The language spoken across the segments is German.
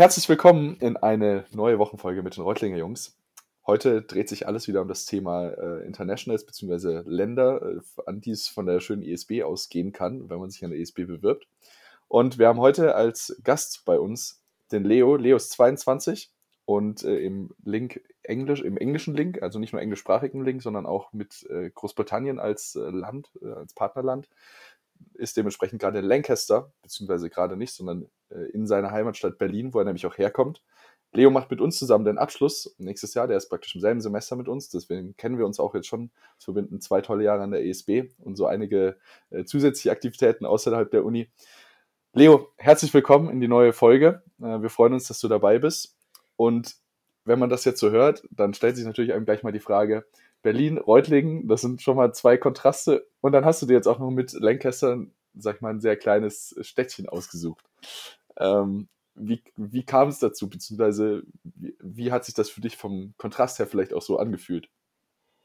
Herzlich willkommen in eine neue Wochenfolge mit den Reutlinger Jungs. Heute dreht sich alles wieder um das Thema äh, Internationals bzw. Länder, äh, an die es von der schönen ISB ausgehen kann, wenn man sich an der ISB bewirbt. Und wir haben heute als Gast bei uns den Leo. Leo ist 22 und äh, im Link Englisch, im englischen Link, also nicht nur englischsprachigen Link, sondern auch mit äh, Großbritannien als äh, Land, äh, als Partnerland, ist dementsprechend gerade in Lancaster, beziehungsweise gerade nicht, sondern äh, in seiner Heimatstadt Berlin, wo er nämlich auch herkommt. Leo macht mit uns zusammen den Abschluss nächstes Jahr. Der ist praktisch im selben Semester mit uns. Deswegen kennen wir uns auch jetzt schon. Es verbinden zwei tolle Jahre an der ESB und so einige äh, zusätzliche Aktivitäten außerhalb der Uni. Leo, herzlich willkommen in die neue Folge. Äh, wir freuen uns, dass du dabei bist. Und wenn man das jetzt so hört, dann stellt sich natürlich einem gleich mal die Frage, Berlin, Reutlingen, das sind schon mal zwei Kontraste. Und dann hast du dir jetzt auch noch mit Lancaster, sag ich mal, ein sehr kleines Städtchen ausgesucht. Ähm, wie, wie kam es dazu, beziehungsweise wie, wie hat sich das für dich vom Kontrast her vielleicht auch so angefühlt?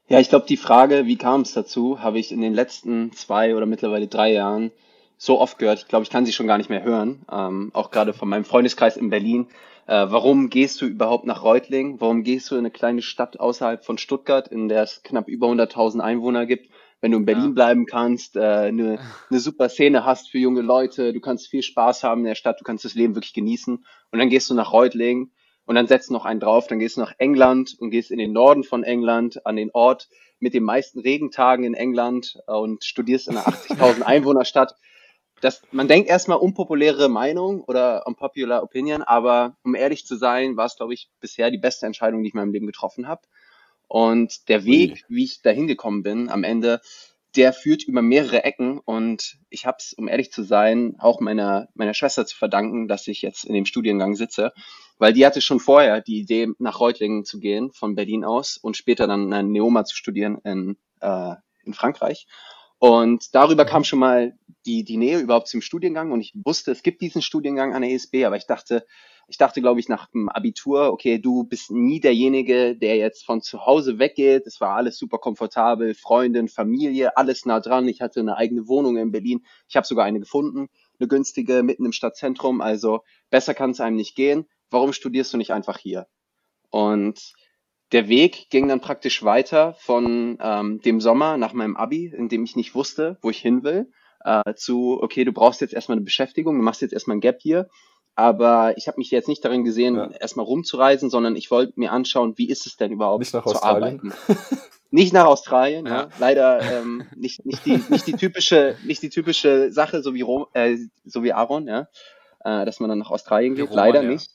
Ja, ich glaube, die Frage, wie kam es dazu, habe ich in den letzten zwei oder mittlerweile drei Jahren so oft gehört. Ich glaube, ich kann sie schon gar nicht mehr hören. Ähm, auch gerade von meinem Freundeskreis in Berlin. Äh, warum gehst du überhaupt nach Reutlingen? Warum gehst du in eine kleine Stadt außerhalb von Stuttgart, in der es knapp über 100.000 Einwohner gibt? Wenn du in Berlin ja. bleiben kannst, äh, eine, eine super Szene hast für junge Leute, du kannst viel Spaß haben in der Stadt, du kannst das Leben wirklich genießen. Und dann gehst du nach Reutlingen und dann setzt noch einen drauf, dann gehst du nach England und gehst in den Norden von England, an den Ort mit den meisten Regentagen in England und studierst in einer 80.000 Einwohnerstadt das, man denkt erstmal unpopuläre Meinung oder unpopular Opinion, aber um ehrlich zu sein, war es, glaube ich, bisher die beste Entscheidung, die ich in meinem Leben getroffen habe. Und der Weg, wie ich dahin gekommen bin, am Ende, der führt über mehrere Ecken und ich habe es, um ehrlich zu sein, auch meiner, meiner Schwester zu verdanken, dass ich jetzt in dem Studiengang sitze, weil die hatte schon vorher die Idee, nach Reutlingen zu gehen, von Berlin aus und später dann eine Neoma zu studieren in, äh, in Frankreich. Und darüber kam schon mal die, die Nähe überhaupt zum Studiengang und ich wusste, es gibt diesen Studiengang an der ESB, aber ich dachte, ich dachte, glaube ich, nach dem Abitur, okay, du bist nie derjenige, der jetzt von zu Hause weggeht. Es war alles super komfortabel, Freundin, Familie, alles nah dran. Ich hatte eine eigene Wohnung in Berlin. Ich habe sogar eine gefunden, eine günstige, mitten im Stadtzentrum. Also besser kann es einem nicht gehen. Warum studierst du nicht einfach hier? Und der Weg ging dann praktisch weiter von ähm, dem Sommer nach meinem Abi, in dem ich nicht wusste, wo ich hin will, äh, zu, okay, du brauchst jetzt erstmal eine Beschäftigung, du machst jetzt erstmal ein Gap hier. Aber ich habe mich jetzt nicht darin gesehen, ja. erstmal rumzureisen, sondern ich wollte mir anschauen, wie ist es denn überhaupt nicht nach zu Australien. arbeiten. nicht nach Australien, ja. ja. Leider ähm, nicht, nicht, die, nicht, die typische, nicht die typische Sache, so wie, Rom, äh, so wie Aaron, ja äh, dass man dann nach Australien geht. Roman, Leider ja. nicht.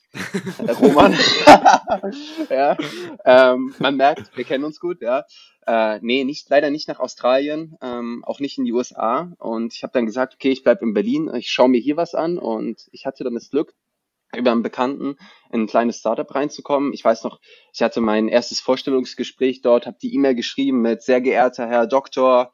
Der Roman. ja. Ähm, man merkt, wir kennen uns gut, ja. Äh, nee, nicht, leider nicht nach Australien, ähm, auch nicht in die USA. Und ich habe dann gesagt, okay, ich bleibe in Berlin, ich schaue mir hier was an und ich hatte dann das Glück, über einen Bekannten in ein kleines Startup reinzukommen. Ich weiß noch, ich hatte mein erstes Vorstellungsgespräch dort, habe die E-Mail geschrieben mit sehr geehrter Herr Doktor,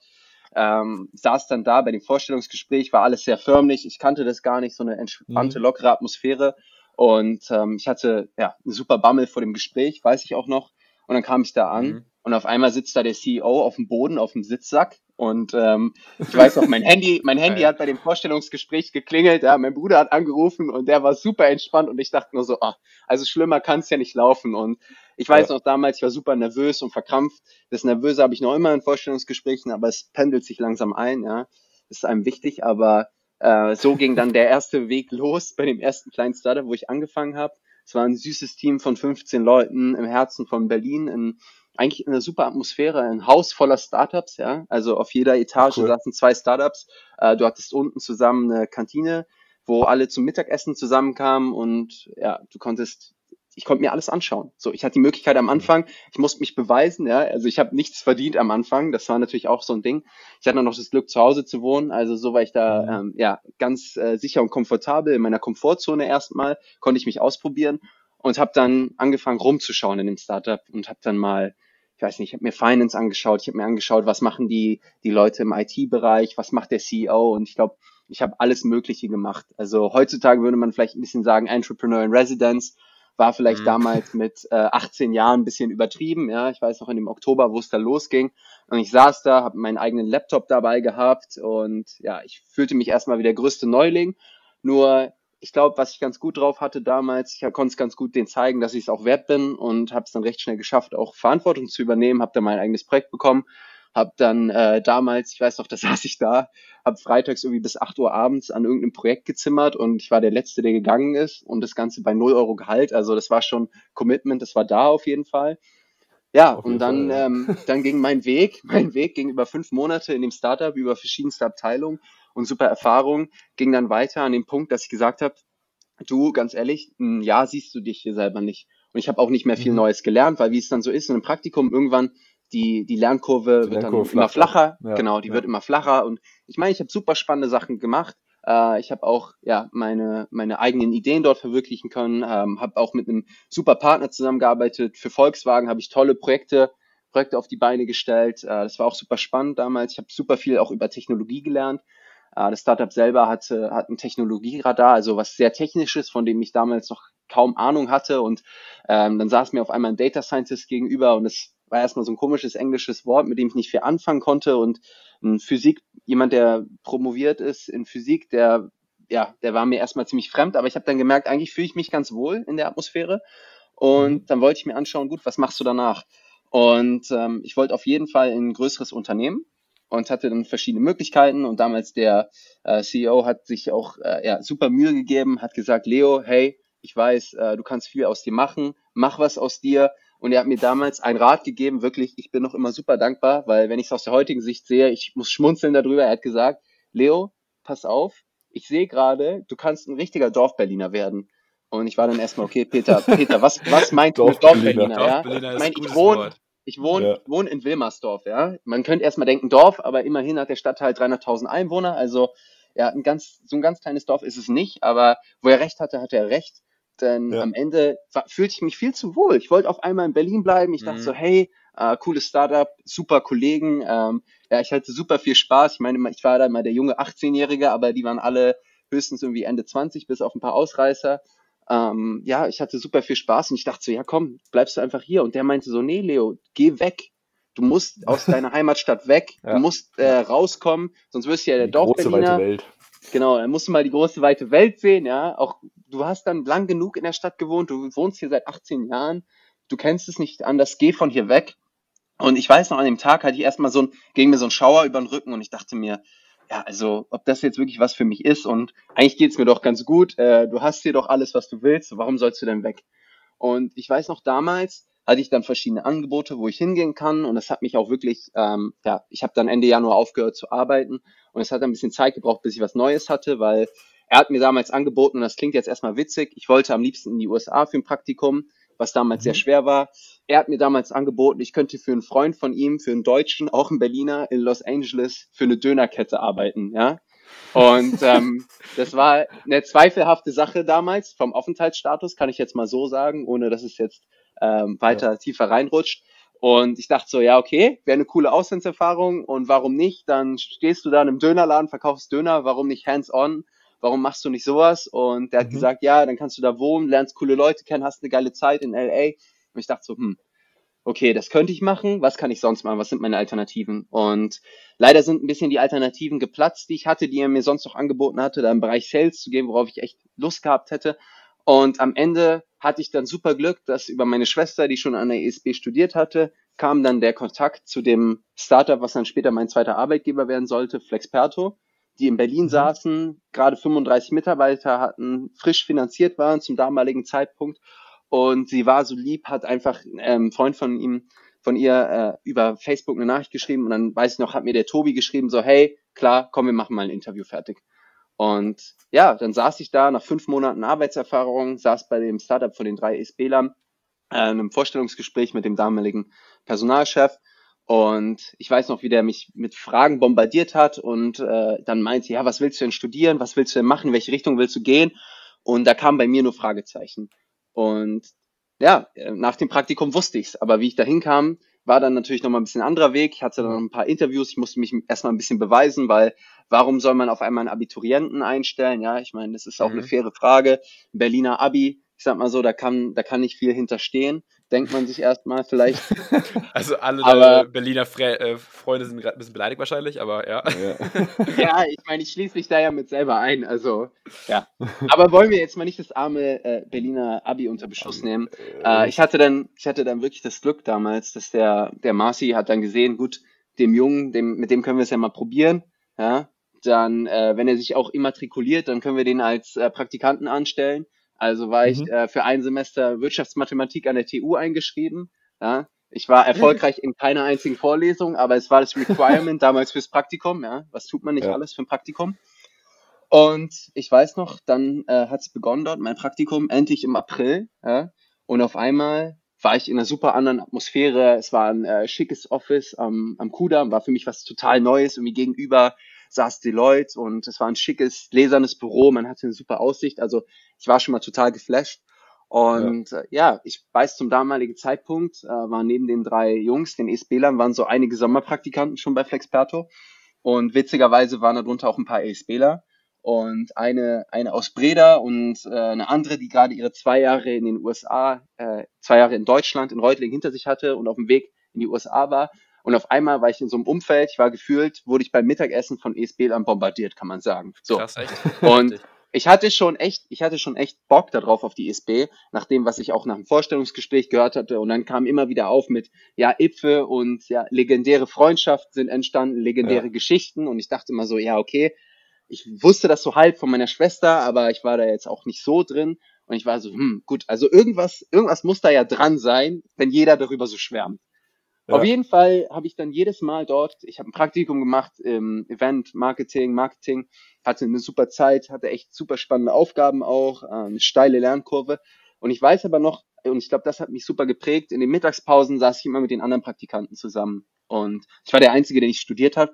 ähm, saß dann da bei dem Vorstellungsgespräch, war alles sehr förmlich. Ich kannte das gar nicht, so eine entspannte, mhm. lockere Atmosphäre. Und ähm, ich hatte ja einen super Bammel vor dem Gespräch, weiß ich auch noch. Und dann kam ich da an mhm. und auf einmal sitzt da der CEO auf dem Boden, auf dem Sitzsack und ähm, ich weiß noch, mein Handy, mein Handy hat bei dem Vorstellungsgespräch geklingelt, ja, mein Bruder hat angerufen und der war super entspannt und ich dachte nur so, ah, also schlimmer kann es ja nicht laufen. Und ich weiß ja. noch damals, ich war super nervös und verkrampft. Das Nervöse habe ich noch immer in Vorstellungsgesprächen, aber es pendelt sich langsam ein, ja. Das ist einem wichtig, aber äh, so ging dann der erste Weg los bei dem ersten kleinen Startup, wo ich angefangen habe. Es war ein süßes Team von 15 Leuten im Herzen von Berlin in eigentlich eine super Atmosphäre, ein Haus voller Startups, ja. Also auf jeder Etage cool. saßen zwei Startups. Äh, du hattest unten zusammen eine Kantine, wo alle zum Mittagessen zusammenkamen und ja, du konntest ich konnte mir alles anschauen. So, ich hatte die Möglichkeit am Anfang, ich musste mich beweisen, ja, also ich habe nichts verdient am Anfang, das war natürlich auch so ein Ding. Ich hatte noch das Glück, zu Hause zu wohnen, also so war ich da mhm. ähm, ja ganz äh, sicher und komfortabel in meiner Komfortzone erstmal, konnte ich mich ausprobieren und habe dann angefangen rumzuschauen in dem Startup und habe dann mal ich weiß nicht, ich habe mir Finance angeschaut, ich habe mir angeschaut, was machen die, die Leute im IT-Bereich, was macht der CEO und ich glaube, ich habe alles Mögliche gemacht. Also heutzutage würde man vielleicht ein bisschen sagen, Entrepreneur in Residence war vielleicht mhm. damals mit äh, 18 Jahren ein bisschen übertrieben. Ja, ich weiß noch in dem Oktober, wo es da losging. Und ich saß da, habe meinen eigenen Laptop dabei gehabt und ja, ich fühlte mich erstmal wie der größte Neuling. Nur ich glaube, was ich ganz gut drauf hatte damals, ich konnte es ganz gut denen zeigen, dass ich es auch wert bin und habe es dann recht schnell geschafft, auch Verantwortung zu übernehmen, habe dann mein eigenes Projekt bekommen, habe dann äh, damals, ich weiß noch, da saß ich da, habe freitags irgendwie bis 8 Uhr abends an irgendeinem Projekt gezimmert und ich war der Letzte, der gegangen ist und das Ganze bei 0 Euro Gehalt, also das war schon Commitment, das war da auf jeden Fall. Ja, und dann, Fall, ja. ähm, dann ging mein Weg, mein Weg ging über fünf Monate in dem Startup, über verschiedenste Abteilungen und super Erfahrung, ging dann weiter an dem Punkt, dass ich gesagt habe, du, ganz ehrlich, ein Jahr siehst du dich hier selber nicht. Und ich habe auch nicht mehr viel mhm. Neues gelernt, weil wie es dann so ist, in einem Praktikum irgendwann die, die Lernkurve die wird Lernkurve dann immer flacher. Ja, genau, die ja. wird immer flacher. Und ich meine, ich habe super spannende Sachen gemacht. Äh, ich habe auch ja meine meine eigenen Ideen dort verwirklichen können. Ähm, habe auch mit einem super Partner zusammengearbeitet. Für Volkswagen habe ich tolle Projekte Projekte auf die Beine gestellt. Äh, das war auch super spannend damals. Ich habe super viel auch über Technologie gelernt. Äh, das Startup selber hatte, hat ein Technologieradar, also was sehr technisches, von dem ich damals noch kaum Ahnung hatte. Und ähm, dann saß mir auf einmal ein Data Scientist gegenüber und es war erstmal so ein komisches englisches Wort, mit dem ich nicht viel anfangen konnte. Und ein Physik, jemand, der promoviert ist in Physik, der, ja, der war mir erstmal ziemlich fremd, aber ich habe dann gemerkt, eigentlich fühle ich mich ganz wohl in der Atmosphäre. Und mhm. dann wollte ich mir anschauen, gut, was machst du danach? Und ähm, ich wollte auf jeden Fall in ein größeres Unternehmen und hatte dann verschiedene Möglichkeiten. Und damals der äh, CEO hat sich auch äh, ja, super Mühe gegeben, hat gesagt, Leo, hey, ich weiß, äh, du kannst viel aus dir machen, mach was aus dir. Und er hat mir damals einen Rat gegeben, wirklich, ich bin noch immer super dankbar, weil wenn ich es aus der heutigen Sicht sehe, ich muss schmunzeln darüber. Er hat gesagt, Leo, pass auf, ich sehe gerade, du kannst ein richtiger Dorfberliner werden. Und ich war dann erstmal, okay, Peter, Peter, was, was meint du mit Dorfberliner? Dorfberliner ja? Ich, mein, ich wohne, ich wohne, ja. wohne in Wilmersdorf, ja. Man könnte erstmal denken Dorf, aber immerhin hat der Stadtteil 300.000 Einwohner, also ja, ein ganz, so ein ganz kleines Dorf ist es nicht, aber wo er recht hatte, hatte er recht. Denn ja. am Ende war, fühlte ich mich viel zu wohl. Ich wollte auf einmal in Berlin bleiben. Ich dachte mhm. so, hey, äh, cooles Startup, super Kollegen. Ähm, ja, ich hatte super viel Spaß. Ich meine, ich war da mal der junge 18-Jährige, aber die waren alle höchstens irgendwie Ende 20, bis auf ein paar Ausreißer. Ähm, ja, ich hatte super viel Spaß und ich dachte so, ja komm, bleibst du einfach hier. Und der meinte so, nee, Leo, geh weg. Du musst aus deiner Heimatstadt weg. Ja. Du musst äh, rauskommen, sonst wirst du ja der Dorfberliner. Genau, dann musst du mal die große weite Welt sehen, ja. Auch du hast dann lang genug in der Stadt gewohnt, du wohnst hier seit 18 Jahren, du kennst es nicht anders, geh von hier weg. Und ich weiß noch, an dem Tag hatte ich erstmal so ein, ging mir so ein Schauer über den Rücken und ich dachte mir, ja, also ob das jetzt wirklich was für mich ist und eigentlich geht's mir doch ganz gut, äh, du hast hier doch alles, was du willst, warum sollst du denn weg? Und ich weiß noch damals, hatte ich dann verschiedene Angebote, wo ich hingehen kann und das hat mich auch wirklich, ähm, ja, ich habe dann Ende Januar aufgehört zu arbeiten und es hat ein bisschen Zeit gebraucht, bis ich was Neues hatte, weil er hat mir damals angeboten, und das klingt jetzt erstmal witzig, ich wollte am liebsten in die USA für ein Praktikum, was damals mhm. sehr schwer war. Er hat mir damals angeboten, ich könnte für einen Freund von ihm, für einen Deutschen, auch einen Berliner in Los Angeles für eine Dönerkette arbeiten, ja. Und ähm, das war eine zweifelhafte Sache damals vom Aufenthaltsstatus, kann ich jetzt mal so sagen, ohne dass es jetzt ähm, weiter ja. tiefer reinrutscht. Und ich dachte so, ja, okay, wäre eine coole Auslandserfahrung und warum nicht? Dann stehst du da in einem Dönerladen, verkaufst Döner, warum nicht hands-on? Warum machst du nicht sowas? Und der hat mhm. gesagt, ja, dann kannst du da wohnen, lernst coole Leute kennen, hast eine geile Zeit in LA. Und ich dachte so, hm, okay, das könnte ich machen, was kann ich sonst machen, was sind meine Alternativen? Und leider sind ein bisschen die Alternativen geplatzt, die ich hatte, die er mir sonst noch angeboten hatte, da im Bereich Sales zu gehen, worauf ich echt Lust gehabt hätte. Und am Ende hatte ich dann super Glück, dass über meine Schwester, die schon an der ESB studiert hatte, kam dann der Kontakt zu dem Startup, was dann später mein zweiter Arbeitgeber werden sollte, Flexperto, die in Berlin mhm. saßen, gerade 35 Mitarbeiter hatten, frisch finanziert waren zum damaligen Zeitpunkt. Und sie war so lieb, hat einfach ähm, Freund von ihm, von ihr äh, über Facebook eine Nachricht geschrieben und dann weiß ich noch, hat mir der Tobi geschrieben, so, hey, klar, komm, wir machen mal ein Interview fertig. Und ja, dann saß ich da nach fünf Monaten Arbeitserfahrung, saß bei dem Startup von den drei SBlern, äh, einem Vorstellungsgespräch mit dem damaligen Personalchef. Und ich weiß noch, wie der mich mit Fragen bombardiert hat und äh, dann meinte, ja, was willst du denn studieren? Was willst du denn machen? In welche Richtung willst du gehen? Und da kamen bei mir nur Fragezeichen. Und ja, nach dem Praktikum wusste ich's, aber wie ich da hinkam, war dann natürlich nochmal ein bisschen anderer Weg. Ich hatte dann noch ein paar Interviews, ich musste mich erstmal ein bisschen beweisen, weil warum soll man auf einmal einen Abiturienten einstellen? Ja, ich meine, das ist auch mhm. eine faire Frage. Berliner Abi, ich sag mal so, da kann, da kann nicht viel hinterstehen. Denkt man sich erstmal vielleicht. Also alle aber, Berliner Fre äh, Freunde sind gerade ein bisschen beleidigt wahrscheinlich, aber ja. Ja, ja ich meine, ich schließe mich da ja mit selber ein. Also, ja. Aber wollen wir jetzt mal nicht das arme äh, Berliner Abi unter Beschuss nehmen. Äh, ich hatte dann, ich hatte dann wirklich das Glück damals, dass der, der Marci hat dann gesehen, gut, dem Jungen, dem, mit dem können wir es ja mal probieren. Ja. Dann, äh, wenn er sich auch immatrikuliert, dann können wir den als äh, Praktikanten anstellen. Also war ich mhm. äh, für ein Semester Wirtschaftsmathematik an der TU eingeschrieben. Ja. Ich war erfolgreich in keiner einzigen Vorlesung, aber es war das Requirement damals fürs Praktikum. Ja. Was tut man nicht ja. alles für ein Praktikum? Und ich weiß noch, dann äh, hat es begonnen dort, mein Praktikum, endlich im April. Ja. Und auf einmal war ich in einer super anderen Atmosphäre. Es war ein äh, schickes Office am, am Kudamm, war für mich was total Neues. Irgendwie gegenüber saß Deloitte und es war ein schickes, lesernes Büro. Man hatte eine super Aussicht. Also ich war schon mal total geflasht. Und ja, äh, ja ich weiß zum damaligen Zeitpunkt, äh, waren neben den drei Jungs, den ESBlern, waren so einige Sommerpraktikanten schon bei Flexperto. Und witzigerweise waren darunter auch ein paar ESBler und eine, eine aus Breda und äh, eine andere, die gerade ihre zwei Jahre in den USA, äh, zwei Jahre in Deutschland, in Reutling hinter sich hatte und auf dem Weg in die USA war. Und auf einmal war ich in so einem Umfeld, ich war gefühlt, wurde ich beim Mittagessen von ESB bombardiert, kann man sagen. So. Krass, echt? Und ich hatte schon echt, ich hatte schon echt Bock darauf auf die ESB, nach dem, was ich auch nach dem Vorstellungsgespräch gehört hatte. Und dann kam immer wieder auf mit, ja, Ipfe und ja, legendäre Freundschaften sind entstanden, legendäre ja. Geschichten. Und ich dachte immer so, ja, okay, ich wusste das so halb von meiner Schwester, aber ich war da jetzt auch nicht so drin. Und ich war so, hm, gut, also irgendwas, irgendwas muss da ja dran sein, wenn jeder darüber so schwärmt. Ja. Auf jeden Fall habe ich dann jedes Mal dort, ich habe ein Praktikum gemacht im Event, Marketing, Marketing, hatte eine super Zeit, hatte echt super spannende Aufgaben auch, äh, eine steile Lernkurve. Und ich weiß aber noch, und ich glaube, das hat mich super geprägt, in den Mittagspausen saß ich immer mit den anderen Praktikanten zusammen. Und ich war der Einzige, der nicht studiert hat.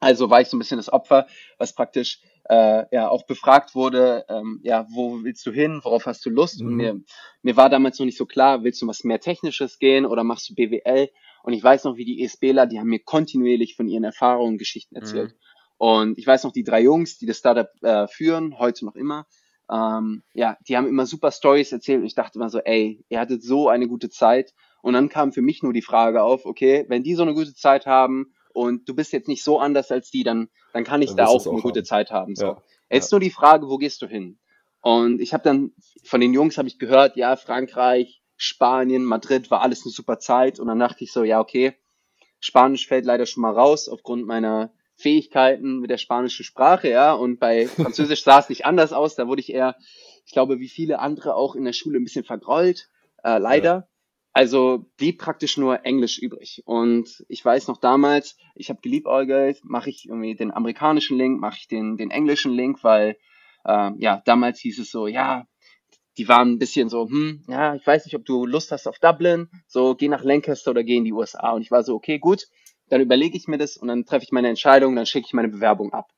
Also war ich so ein bisschen das Opfer, was praktisch äh, ja auch befragt wurde, ähm, ja, wo willst du hin, worauf hast du Lust? Mhm. Und mir, mir war damals noch nicht so klar, willst du was mehr Technisches gehen oder machst du BWL? Und ich weiß noch, wie die ESBler, die haben mir kontinuierlich von ihren Erfahrungen Geschichten erzählt. Mhm. Und ich weiß noch, die drei Jungs, die das Startup äh, führen, heute noch immer, ähm, ja, die haben immer super Stories erzählt und ich dachte immer so, ey, ihr hattet so eine gute Zeit. Und dann kam für mich nur die Frage auf, okay, wenn die so eine gute Zeit haben und du bist jetzt nicht so anders als die, dann, dann kann ich dann da auch, auch eine haben. gute Zeit haben. So. Ja. Jetzt ja. nur die Frage, wo gehst du hin? Und ich habe dann von den Jungs habe ich gehört, ja, Frankreich, Spanien, Madrid war alles eine super Zeit. Und dann dachte ich so, ja, okay, Spanisch fällt leider schon mal raus aufgrund meiner Fähigkeiten mit der spanischen Sprache, ja. Und bei Französisch sah es nicht anders aus. Da wurde ich eher, ich glaube, wie viele andere auch in der Schule ein bisschen vergrollt, äh, leider. Ja. Also blieb praktisch nur Englisch übrig. Und ich weiß noch damals, ich habe geliebäugelt, mache ich irgendwie den amerikanischen Link, mache ich den, den englischen Link, weil äh, ja, damals hieß es so, ja, die waren ein bisschen so, hm, ja, ich weiß nicht, ob du Lust hast auf Dublin, so geh nach Lancaster oder geh in die USA. Und ich war so, okay, gut, dann überlege ich mir das und dann treffe ich meine Entscheidung, dann schicke ich meine Bewerbung ab.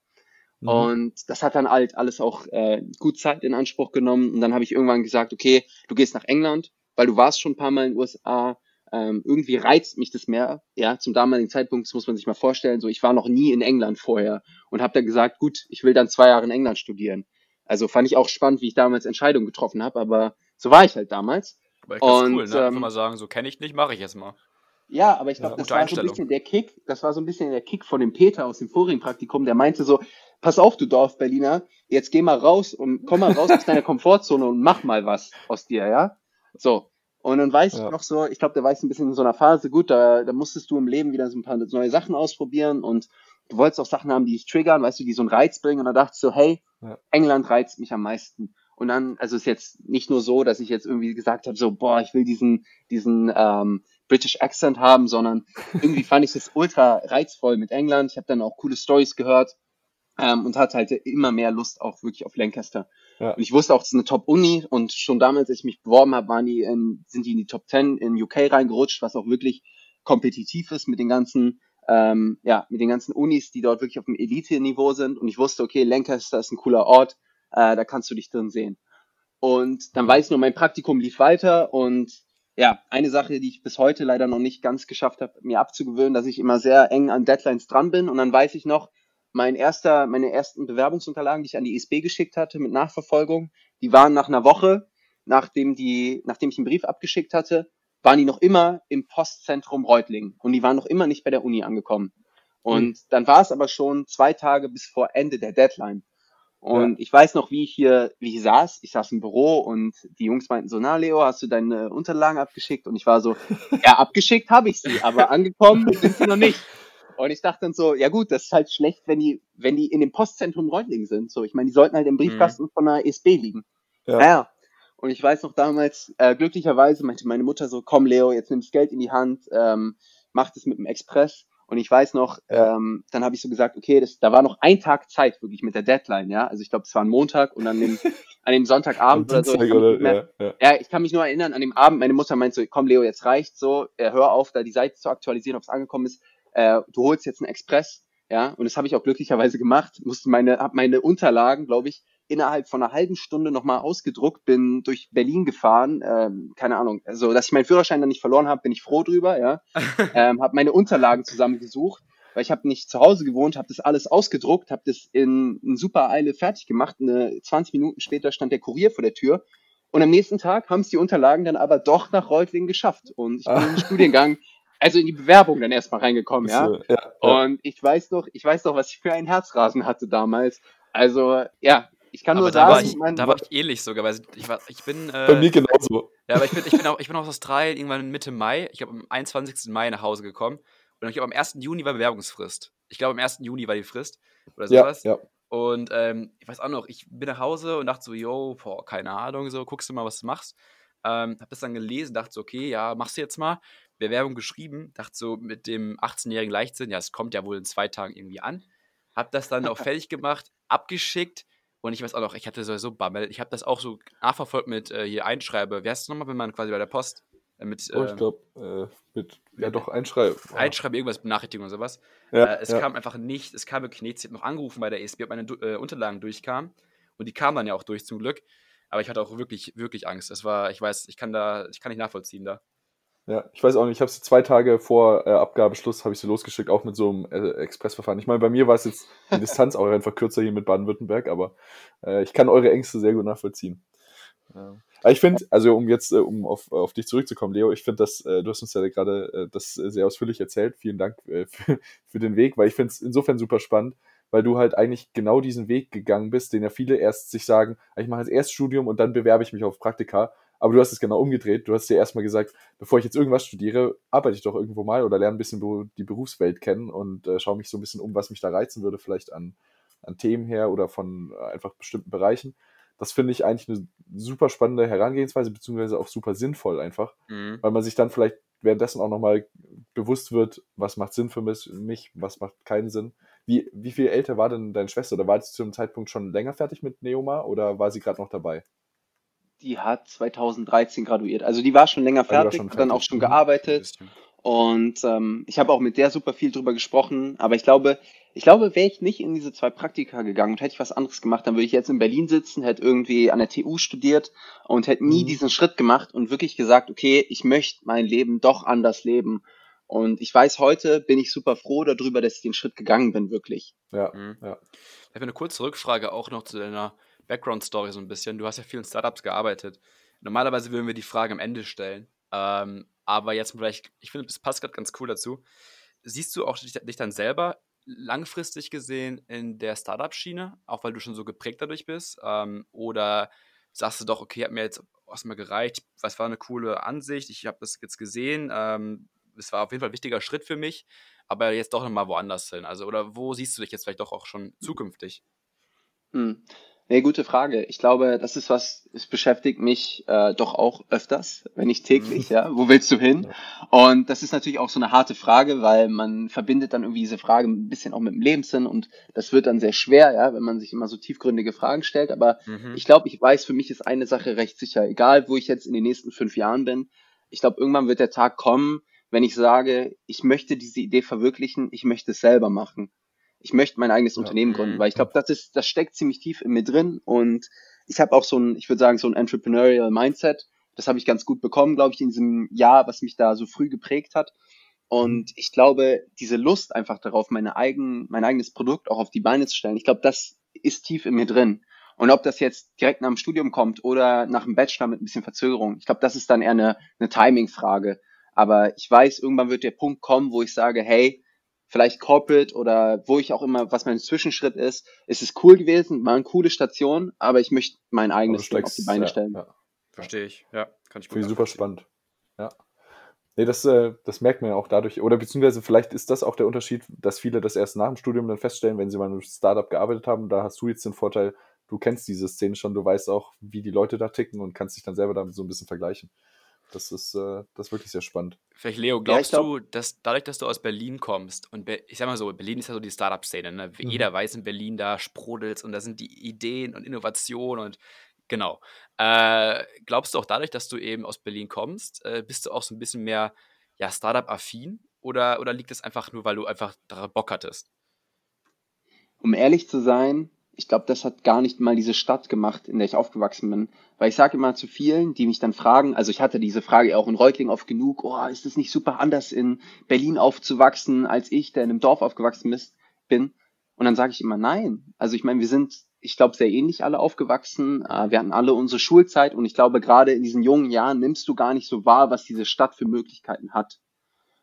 Mhm. Und das hat dann halt alles auch äh, gut Zeit in Anspruch genommen. Und dann habe ich irgendwann gesagt, okay, du gehst nach England, weil du warst schon ein paar Mal in den USA. Ähm, irgendwie reizt mich das mehr. Ja, zum damaligen Zeitpunkt, das muss man sich mal vorstellen. So, ich war noch nie in England vorher und habe dann gesagt, gut, ich will dann zwei Jahre in England studieren. Also fand ich auch spannend, wie ich damals Entscheidungen getroffen habe, aber so war ich halt damals. Aber ich und, cool, ne? Ähm, mal sagen, so kenne ich nicht, mache ich jetzt mal. Ja, aber ich glaube, ja, das war so ein bisschen der Kick, das war so ein bisschen der Kick von dem Peter aus dem vorigen Praktikum, der meinte so, pass auf, du Dorf-Berliner, jetzt geh mal raus und komm mal raus aus deiner Komfortzone und mach mal was aus dir, ja? So. Und dann weiß ja. ich noch so, ich glaube, der war ich ein bisschen in so einer Phase, gut, da, da musstest du im Leben wieder so ein paar neue Sachen ausprobieren und du wolltest auch Sachen haben, die dich triggern, weißt du, die so einen Reiz bringen. Und dann dachte ich so, hey, ja. England reizt mich am meisten. Und dann, also ist jetzt nicht nur so, dass ich jetzt irgendwie gesagt habe, so, boah, ich will diesen, diesen ähm, British Accent haben, sondern irgendwie fand ich es ultra reizvoll mit England. Ich habe dann auch coole Stories gehört ähm, und hatte halt immer mehr Lust auch wirklich auf Lancaster. Ja. Und ich wusste auch, es ist eine Top-Uni und schon damals, als ich mich beworben habe, waren die in, sind die in die Top 10 in UK reingerutscht, was auch wirklich kompetitiv ist mit den ganzen ähm, ja, mit den ganzen Unis, die dort wirklich auf dem Elite-Niveau sind. Und ich wusste, okay, Lancaster ist ein cooler Ort, äh, da kannst du dich drin sehen. Und dann weiß ich nur, mein Praktikum lief weiter und ja, eine Sache, die ich bis heute leider noch nicht ganz geschafft habe, mir abzugewöhnen, dass ich immer sehr eng an Deadlines dran bin. Und dann weiß ich noch, mein erster, meine ersten Bewerbungsunterlagen, die ich an die ISB geschickt hatte mit Nachverfolgung, die waren nach einer Woche, nachdem die, nachdem ich einen Brief abgeschickt hatte, waren die noch immer im Postzentrum Reutlingen und die waren noch immer nicht bei der Uni angekommen. Und mhm. dann war es aber schon zwei Tage bis vor Ende der Deadline. Und ja. ich weiß noch, wie ich hier, wie ich saß. Ich saß im Büro und die Jungs meinten so, na Leo, hast du deine Unterlagen abgeschickt? Und ich war so, ja, abgeschickt habe ich sie, aber angekommen sind sie noch nicht. Und ich dachte dann so, ja gut, das ist halt schlecht, wenn die, wenn die in dem Postzentrum Reutlingen sind. So, ich meine, die sollten halt im Briefkasten mhm. von der ESB liegen. Ja. Naja. Und ich weiß noch damals, äh, glücklicherweise meinte meine Mutter so, komm Leo, jetzt nimm das Geld in die Hand, ähm, mach das mit dem Express. Und ich weiß noch, ähm, dann habe ich so gesagt, okay, das, da war noch ein Tag Zeit wirklich mit der Deadline, ja. Also ich glaube, es war ein Montag und an dem, an dem Sonntagabend oder so. Ich oder, mehr, ja, ja. ja, ich kann mich nur erinnern, an dem Abend, meine Mutter meinte so, komm Leo, jetzt reicht so, äh, hör auf, da die Seite zu aktualisieren, ob es angekommen ist. Äh, du holst jetzt einen Express, ja. Und das habe ich auch glücklicherweise gemacht. Musste meine, hab meine Unterlagen, glaube ich, innerhalb von einer halben Stunde nochmal ausgedruckt, bin durch Berlin gefahren, ähm, keine Ahnung, also dass ich meinen Führerschein dann nicht verloren habe, bin ich froh drüber, ja. ähm, habe meine Unterlagen zusammengesucht, weil ich habe nicht zu Hause gewohnt, habe das alles ausgedruckt, habe das in, in super Eile fertig gemacht. Eine 20 Minuten später stand der Kurier vor der Tür und am nächsten Tag haben es die Unterlagen dann aber doch nach Reutlingen geschafft und ich bin in den Studiengang also in die Bewerbung dann erstmal reingekommen, ja? ja, ja. Und ich weiß doch, ich weiß doch, was ich für ein Herzrasen hatte damals. Also, ja, ich kann nur aber sagen, da war, ich, mein, da war ich ähnlich sogar, weil ich war, ich bin. Äh, Bei mir genauso. Ja, aber ich bin, ich bin, auch, ich bin aus Australien irgendwann Mitte Mai, ich glaube am 21. Mai nach Hause gekommen. Und ich glaube, am 1. Juni war Bewerbungsfrist. Ich glaube, am 1. Juni war die Frist oder sowas. Ja, ja. Und ähm, ich weiß auch noch, ich bin nach Hause und dachte so, yo, boah, keine Ahnung, so, guckst du mal, was du machst. Ähm, hab das dann gelesen, dachte so, okay, ja, machst du jetzt mal. Bewerbung geschrieben, dachte so mit dem 18-jährigen Leichtsinn, ja, es kommt ja wohl in zwei Tagen irgendwie an. Hab das dann auch fertig gemacht, abgeschickt und ich weiß auch noch, ich hatte sowieso Bammel. Ich habe das auch so nachverfolgt mit äh, hier Einschreibe. Wer ist das nochmal, wenn man quasi bei der Post äh, mit. oh, ich ähm, glaube, äh, mit. Ja, doch, Einschreibe. Oh. Einschreibe, irgendwas, Benachrichtigung oder sowas. Ja, äh, es ja. kam einfach nicht, es kam wirklich nichts. Ich habe noch angerufen bei der ESB, ob meine äh, Unterlagen durchkamen. Und die kamen dann ja auch durch, zum Glück. Aber ich hatte auch wirklich, wirklich Angst. Es war, ich weiß, ich kann da, ich kann nicht nachvollziehen da. Ja, ich weiß auch nicht, ich habe sie zwei Tage vor äh, Abgabeschluss, habe ich sie losgeschickt, auch mit so einem äh, Expressverfahren. Ich meine, bei mir war es jetzt die Distanz auch einfach kürzer hier mit Baden-Württemberg, aber äh, ich kann eure Ängste sehr gut nachvollziehen. Ja. Aber ich finde, also um jetzt, äh, um auf, auf dich zurückzukommen, Leo, ich finde, dass äh, du hast uns ja gerade äh, das sehr ausführlich erzählt. Vielen Dank äh, für, für den Weg, weil ich finde es insofern super spannend, weil du halt eigentlich genau diesen Weg gegangen bist, den ja viele erst sich sagen, ich mache jetzt Erststudium und dann bewerbe ich mich auf Praktika. Aber du hast es genau umgedreht. Du hast dir erstmal gesagt, bevor ich jetzt irgendwas studiere, arbeite ich doch irgendwo mal oder lerne ein bisschen die Berufswelt kennen und äh, schaue mich so ein bisschen um, was mich da reizen würde, vielleicht an, an Themen her oder von äh, einfach bestimmten Bereichen. Das finde ich eigentlich eine super spannende Herangehensweise, beziehungsweise auch super sinnvoll einfach, mhm. weil man sich dann vielleicht währenddessen auch nochmal bewusst wird, was macht Sinn für mich, was macht keinen Sinn. Wie, wie viel älter war denn deine Schwester? Oder war sie zu dem Zeitpunkt schon länger fertig mit Neoma oder war sie gerade noch dabei? Die hat 2013 graduiert. Also die war schon länger fertig, schon hat dann auch schon mhm. gearbeitet. Und ähm, ich habe auch mit der super viel drüber gesprochen. Aber ich glaube, ich glaube, wäre ich nicht in diese zwei Praktika gegangen und hätte ich was anderes gemacht, dann würde ich jetzt in Berlin sitzen, hätte irgendwie an der TU studiert und hätte nie mhm. diesen Schritt gemacht und wirklich gesagt, okay, ich möchte mein Leben doch anders leben. Und ich weiß, heute bin ich super froh darüber, dass ich den Schritt gegangen bin, wirklich. Ja, mhm. ja. Ich habe eine kurze Rückfrage auch noch zu deiner Background-Story so ein bisschen. Du hast ja viel in Startups gearbeitet. Normalerweise würden wir die Frage am Ende stellen. Ähm, aber jetzt vielleicht, ich finde, es passt gerade ganz cool dazu. Siehst du auch dich, dich dann selber langfristig gesehen in der Startup-Schiene, auch weil du schon so geprägt dadurch bist? Ähm, oder sagst du doch, okay, hat mir jetzt erstmal gereicht, was war eine coole Ansicht, ich habe das jetzt gesehen, ähm, es war auf jeden Fall ein wichtiger Schritt für mich, aber jetzt doch nochmal woanders hin. Also, oder wo siehst du dich jetzt vielleicht doch auch schon zukünftig? Hm. Nee, gute Frage. Ich glaube, das ist was, es beschäftigt mich äh, doch auch öfters, wenn nicht täglich, mhm. ja. Wo willst du hin? Und das ist natürlich auch so eine harte Frage, weil man verbindet dann irgendwie diese Frage ein bisschen auch mit dem Lebenssinn und das wird dann sehr schwer, ja, wenn man sich immer so tiefgründige Fragen stellt. Aber mhm. ich glaube, ich weiß, für mich ist eine Sache recht sicher, egal wo ich jetzt in den nächsten fünf Jahren bin. Ich glaube, irgendwann wird der Tag kommen, wenn ich sage, ich möchte diese Idee verwirklichen, ich möchte es selber machen ich möchte mein eigenes ja. Unternehmen gründen, mhm. weil ich glaube, das ist, das steckt ziemlich tief in mir drin und ich habe auch so ein, ich würde sagen, so ein entrepreneurial Mindset. Das habe ich ganz gut bekommen, glaube ich, in diesem Jahr, was mich da so früh geprägt hat. Und ich glaube, diese Lust einfach darauf, meine eigen, mein eigenes Produkt auch auf die Beine zu stellen, ich glaube, das ist tief in mir drin. Und ob das jetzt direkt nach dem Studium kommt oder nach dem Bachelor mit ein bisschen Verzögerung, ich glaube, das ist dann eher eine, eine Timing-Frage. Aber ich weiß, irgendwann wird der Punkt kommen, wo ich sage, hey, vielleicht Corporate oder wo ich auch immer, was mein Zwischenschritt ist, ist es cool gewesen, war eine coole Station, aber ich möchte mein eigenes Ding auf die Beine stellen. Ja, Verstehe ich, ja, kann ich Finde ich super spannend. Ja. Nee, das, äh, das merkt man ja auch dadurch, oder beziehungsweise vielleicht ist das auch der Unterschied, dass viele das erst nach dem Studium dann feststellen, wenn sie mal in einem Startup gearbeitet haben. Da hast du jetzt den Vorteil, du kennst diese Szene schon, du weißt auch, wie die Leute da ticken und kannst dich dann selber damit so ein bisschen vergleichen. Das ist, äh, das ist wirklich sehr spannend. Vielleicht, Leo, glaubst ja, glaub, du, dass dadurch, dass du aus Berlin kommst, und Be ich sag mal so, Berlin ist ja so die Startup-Szene, ne? Mhm. Jeder weiß in Berlin, da sprudelt und da sind die Ideen und Innovationen und genau. Äh, glaubst du auch dadurch, dass du eben aus Berlin kommst, äh, bist du auch so ein bisschen mehr ja, Startup-affin oder, oder liegt es einfach nur, weil du einfach daran Bock hattest? Um ehrlich zu sein, ich glaube, das hat gar nicht mal diese Stadt gemacht, in der ich aufgewachsen bin. Weil ich sage immer zu vielen, die mich dann fragen, also ich hatte diese Frage auch in Reutling oft genug, oh, ist es nicht super anders in Berlin aufzuwachsen, als ich, der in einem Dorf aufgewachsen bin? Und dann sage ich immer nein. Also ich meine, wir sind, ich glaube, sehr ähnlich alle aufgewachsen. Äh, wir hatten alle unsere Schulzeit und ich glaube, gerade in diesen jungen Jahren nimmst du gar nicht so wahr, was diese Stadt für Möglichkeiten hat.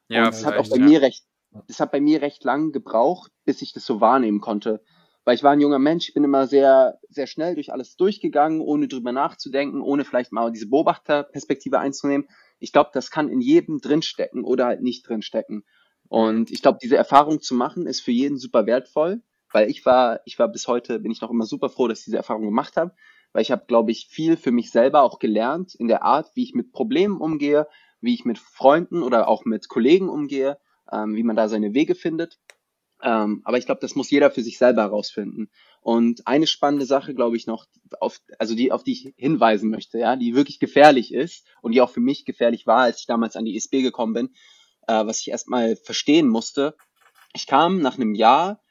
Ja, und das hat auch bei ja. mir recht, das hat bei mir recht lang gebraucht, bis ich das so wahrnehmen konnte weil ich war ein junger Mensch, ich bin immer sehr, sehr schnell durch alles durchgegangen, ohne drüber nachzudenken, ohne vielleicht mal diese Beobachterperspektive einzunehmen. Ich glaube, das kann in jedem drinstecken oder halt nicht drinstecken. Und ich glaube, diese Erfahrung zu machen, ist für jeden super wertvoll, weil ich war, ich war bis heute, bin ich noch immer super froh, dass ich diese Erfahrung gemacht habe, weil ich habe, glaube ich, viel für mich selber auch gelernt in der Art, wie ich mit Problemen umgehe, wie ich mit Freunden oder auch mit Kollegen umgehe, ähm, wie man da seine Wege findet. Ähm, aber ich glaube, das muss jeder für sich selber herausfinden. Und eine spannende Sache, glaube ich, noch, auf, also die, auf die ich hinweisen möchte, ja, die wirklich gefährlich ist und die auch für mich gefährlich war, als ich damals an die ISB gekommen bin, äh, was ich erstmal verstehen musste. Ich kam nach einem Jahr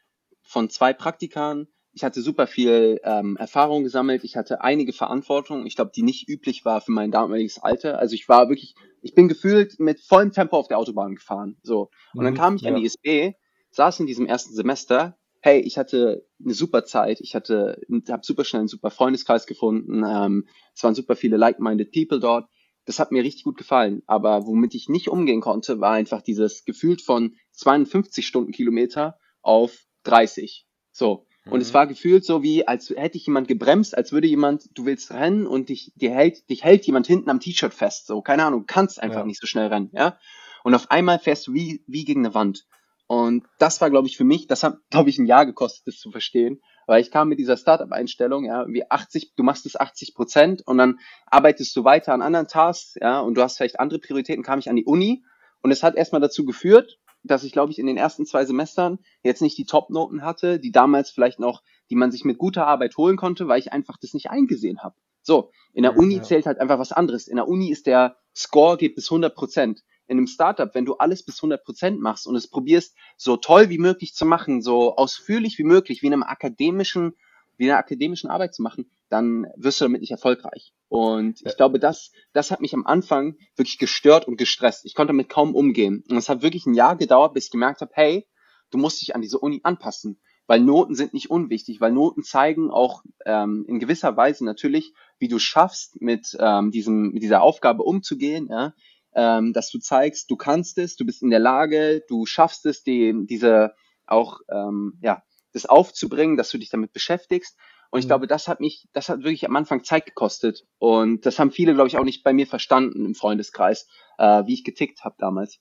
von zwei Praktikern, ich hatte super viel ähm, Erfahrung gesammelt, ich hatte einige Verantwortung, ich glaube, die nicht üblich war für mein damaliges Alter. Also ich war wirklich, ich bin gefühlt mit vollem Tempo auf der Autobahn gefahren. So. Und dann mhm, kam ich ja. an die ISB saß in diesem ersten Semester, hey, ich hatte eine super Zeit, ich hatte, habe super schnell einen super Freundeskreis gefunden, ähm, es waren super viele like-minded people dort. Das hat mir richtig gut gefallen. Aber womit ich nicht umgehen konnte, war einfach dieses gefühlt von 52 Stundenkilometer auf 30. So. Und mhm. es war gefühlt so wie, als hätte ich jemand gebremst, als würde jemand, du willst rennen und dich, dir hält, dich hält jemand hinten am T-Shirt fest. So, keine Ahnung, kannst einfach ja. nicht so schnell rennen, ja. Und auf einmal fährst du wie, wie gegen eine Wand. Und das war, glaube ich, für mich, das hat, glaube ich, ein Jahr gekostet, das zu verstehen, weil ich kam mit dieser Startup-Einstellung, ja, wie 80, du machst es 80 Prozent und dann arbeitest du weiter an anderen Tasks, ja, und du hast vielleicht andere Prioritäten, kam ich an die Uni und es hat erstmal dazu geführt, dass ich, glaube ich, in den ersten zwei Semestern jetzt nicht die Top-Noten hatte, die damals vielleicht noch, die man sich mit guter Arbeit holen konnte, weil ich einfach das nicht eingesehen habe. So, in der Uni zählt halt einfach was anderes. In der Uni ist der Score geht bis 100 Prozent in einem Startup, wenn du alles bis 100 Prozent machst und es probierst, so toll wie möglich zu machen, so ausführlich wie möglich, wie in einem akademischen, wie in einer akademischen Arbeit zu machen, dann wirst du damit nicht erfolgreich. Und ich glaube, das, das hat mich am Anfang wirklich gestört und gestresst. Ich konnte damit kaum umgehen. Und es hat wirklich ein Jahr gedauert, bis ich gemerkt habe, hey, du musst dich an diese Uni anpassen. Weil Noten sind nicht unwichtig, weil Noten zeigen auch ähm, in gewisser Weise natürlich, wie du schaffst, mit, ähm, diesem, mit dieser Aufgabe umzugehen, ja? Ähm, dass du zeigst, du kannst es, du bist in der Lage, du schaffst es, die, diese auch ähm, ja das aufzubringen, dass du dich damit beschäftigst. Und ich mhm. glaube, das hat mich, das hat wirklich am Anfang Zeit gekostet. Und das haben viele, glaube ich, auch nicht bei mir verstanden im Freundeskreis, äh, wie ich getickt habe damals.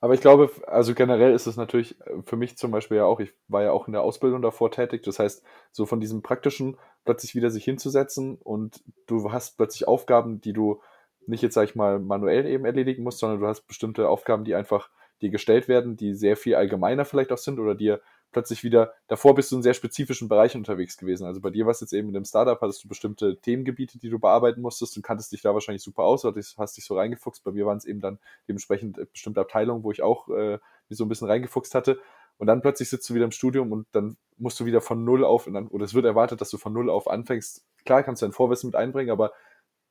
Aber ich glaube, also generell ist es natürlich äh, für mich zum Beispiel ja auch, ich war ja auch in der Ausbildung davor tätig. Das heißt, so von diesem praktischen plötzlich wieder sich hinzusetzen und du hast plötzlich Aufgaben, die du nicht jetzt, sag ich mal, manuell eben erledigen musst, sondern du hast bestimmte Aufgaben, die einfach dir gestellt werden, die sehr viel allgemeiner vielleicht auch sind oder dir plötzlich wieder, davor bist du in sehr spezifischen Bereichen unterwegs gewesen. Also bei dir war es jetzt eben in dem Startup, hattest du bestimmte Themengebiete, die du bearbeiten musstest und kanntest dich da wahrscheinlich super aus oder hast dich so reingefuchst. Bei mir waren es eben dann dementsprechend äh, bestimmte Abteilungen, wo ich auch äh, mich so ein bisschen reingefuchst hatte. Und dann plötzlich sitzt du wieder im Studium und dann musst du wieder von Null auf, dann, oder es wird erwartet, dass du von Null auf anfängst. Klar kannst du dein Vorwissen mit einbringen, aber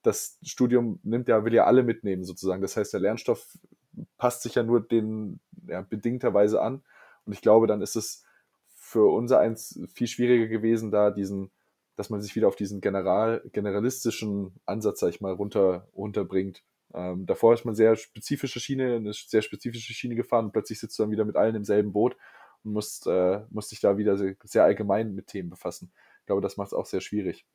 das Studium nimmt ja, will ja alle mitnehmen sozusagen. Das heißt, der Lernstoff passt sich ja nur den ja, bedingterweise an. Und ich glaube, dann ist es für unser eins viel schwieriger gewesen, da diesen, dass man sich wieder auf diesen General, generalistischen Ansatz, sag ich mal, runter, runterbringt. Ähm, davor ist man sehr spezifische Schiene, eine sehr spezifische Schiene gefahren und plötzlich sitzt du dann wieder mit allen im selben Boot und musst, äh, musst dich da wieder sehr, sehr allgemein mit Themen befassen. Ich glaube, das macht es auch sehr schwierig.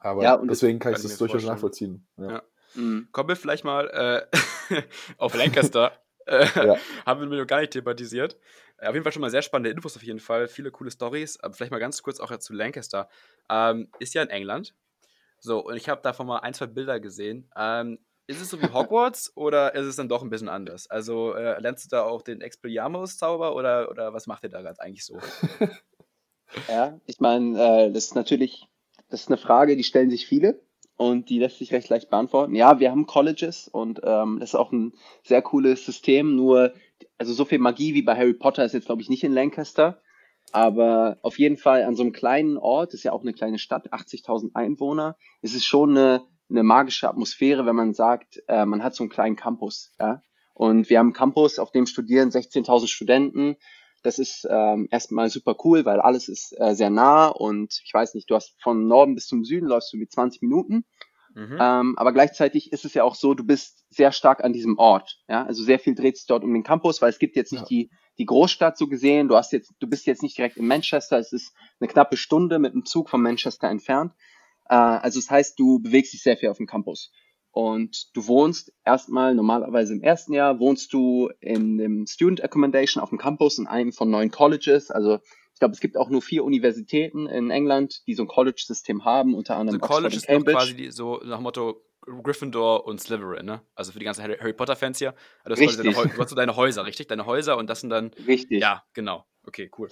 Aber ja, deswegen kann ich das durchaus nachvollziehen. Ja. Ja. Mhm. Kommen wir vielleicht mal äh, auf Lancaster. äh, ja. Haben wir noch gar nicht thematisiert. Äh, auf jeden Fall schon mal sehr spannende Infos auf jeden Fall. Viele coole Stories. Aber vielleicht mal ganz kurz auch zu Lancaster. Ähm, ist ja in England. So, und ich habe davon mal ein, zwei Bilder gesehen. Ähm, ist es so wie Hogwarts oder ist es dann doch ein bisschen anders? Also äh, lernst du da auch den Expelliarmus-Zauber oder, oder was macht ihr da gerade eigentlich so? ja, ich meine, äh, das ist natürlich, das ist eine Frage, die stellen sich viele und die lässt sich recht leicht beantworten. Ja, wir haben Colleges und ähm, das ist auch ein sehr cooles System, nur also so viel Magie wie bei Harry Potter ist jetzt, glaube ich, nicht in Lancaster. Aber auf jeden Fall an so einem kleinen Ort, ist ja auch eine kleine Stadt, 80.000 Einwohner, ist es schon eine eine magische Atmosphäre, wenn man sagt, äh, man hat so einen kleinen Campus. Ja? Und wir haben einen Campus, auf dem studieren 16.000 Studenten. Das ist ähm, erstmal super cool, weil alles ist äh, sehr nah und ich weiß nicht, du hast von Norden bis zum Süden läufst du wie 20 Minuten. Mhm. Ähm, aber gleichzeitig ist es ja auch so, du bist sehr stark an diesem Ort. Ja? Also sehr viel dreht sich dort um den Campus, weil es gibt jetzt nicht ja. die, die Großstadt so gesehen. Du hast jetzt, du bist jetzt nicht direkt in Manchester. Es ist eine knappe Stunde mit dem Zug von Manchester entfernt. Äh, also das heißt, du bewegst dich sehr viel auf dem Campus. Und du wohnst erstmal normalerweise im ersten Jahr, wohnst du in dem Student Accommodation auf dem Campus in einem von neun Colleges. Also ich glaube, es gibt auch nur vier Universitäten in England, die so ein College-System haben, unter anderem also College ist Cambridge. quasi die, so nach dem Motto Gryffindor und Slytherin, ne? Also für die ganzen Harry Potter-Fans hier. Also das richtig. Deine, du hast so deine Häuser, richtig? Deine Häuser und das sind dann. Richtig. Ja, genau. Okay, cool.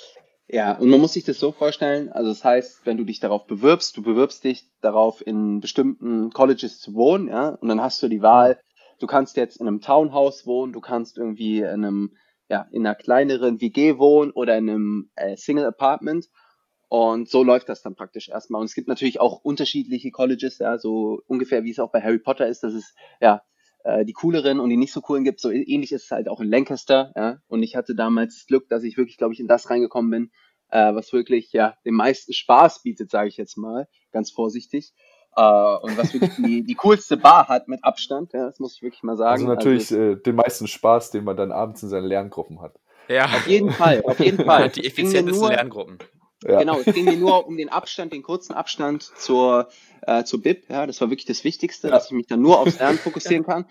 Ja, und man muss sich das so vorstellen, also das heißt, wenn du dich darauf bewirbst, du bewirbst dich darauf, in bestimmten Colleges zu wohnen, ja, und dann hast du die Wahl, du kannst jetzt in einem Townhouse wohnen, du kannst irgendwie in einem, ja, in einer kleineren WG wohnen oder in einem äh, Single Apartment. Und so läuft das dann praktisch erstmal. Und es gibt natürlich auch unterschiedliche Colleges, ja, so ungefähr wie es auch bei Harry Potter ist, dass es ja äh, die cooleren und die nicht so coolen gibt. So ähnlich ist es halt auch in Lancaster, ja. Und ich hatte damals das Glück, dass ich wirklich, glaube ich, in das reingekommen bin, äh, was wirklich ja den meisten Spaß bietet, sage ich jetzt mal, ganz vorsichtig. Uh, und was wirklich die, die coolste Bar hat mit Abstand, ja, das muss ich wirklich mal sagen. Also natürlich also, äh, den meisten Spaß, den man dann abends in seinen Lerngruppen hat. Ja. Auf jeden Fall, auf jeden Fall. Die effizientesten nur, Lerngruppen. Ja. Genau, es ging mir nur um den Abstand, den kurzen Abstand zur, äh, zur BIP. Ja, das war wirklich das Wichtigste, ja. dass ich mich dann nur aufs Lernen fokussieren kann.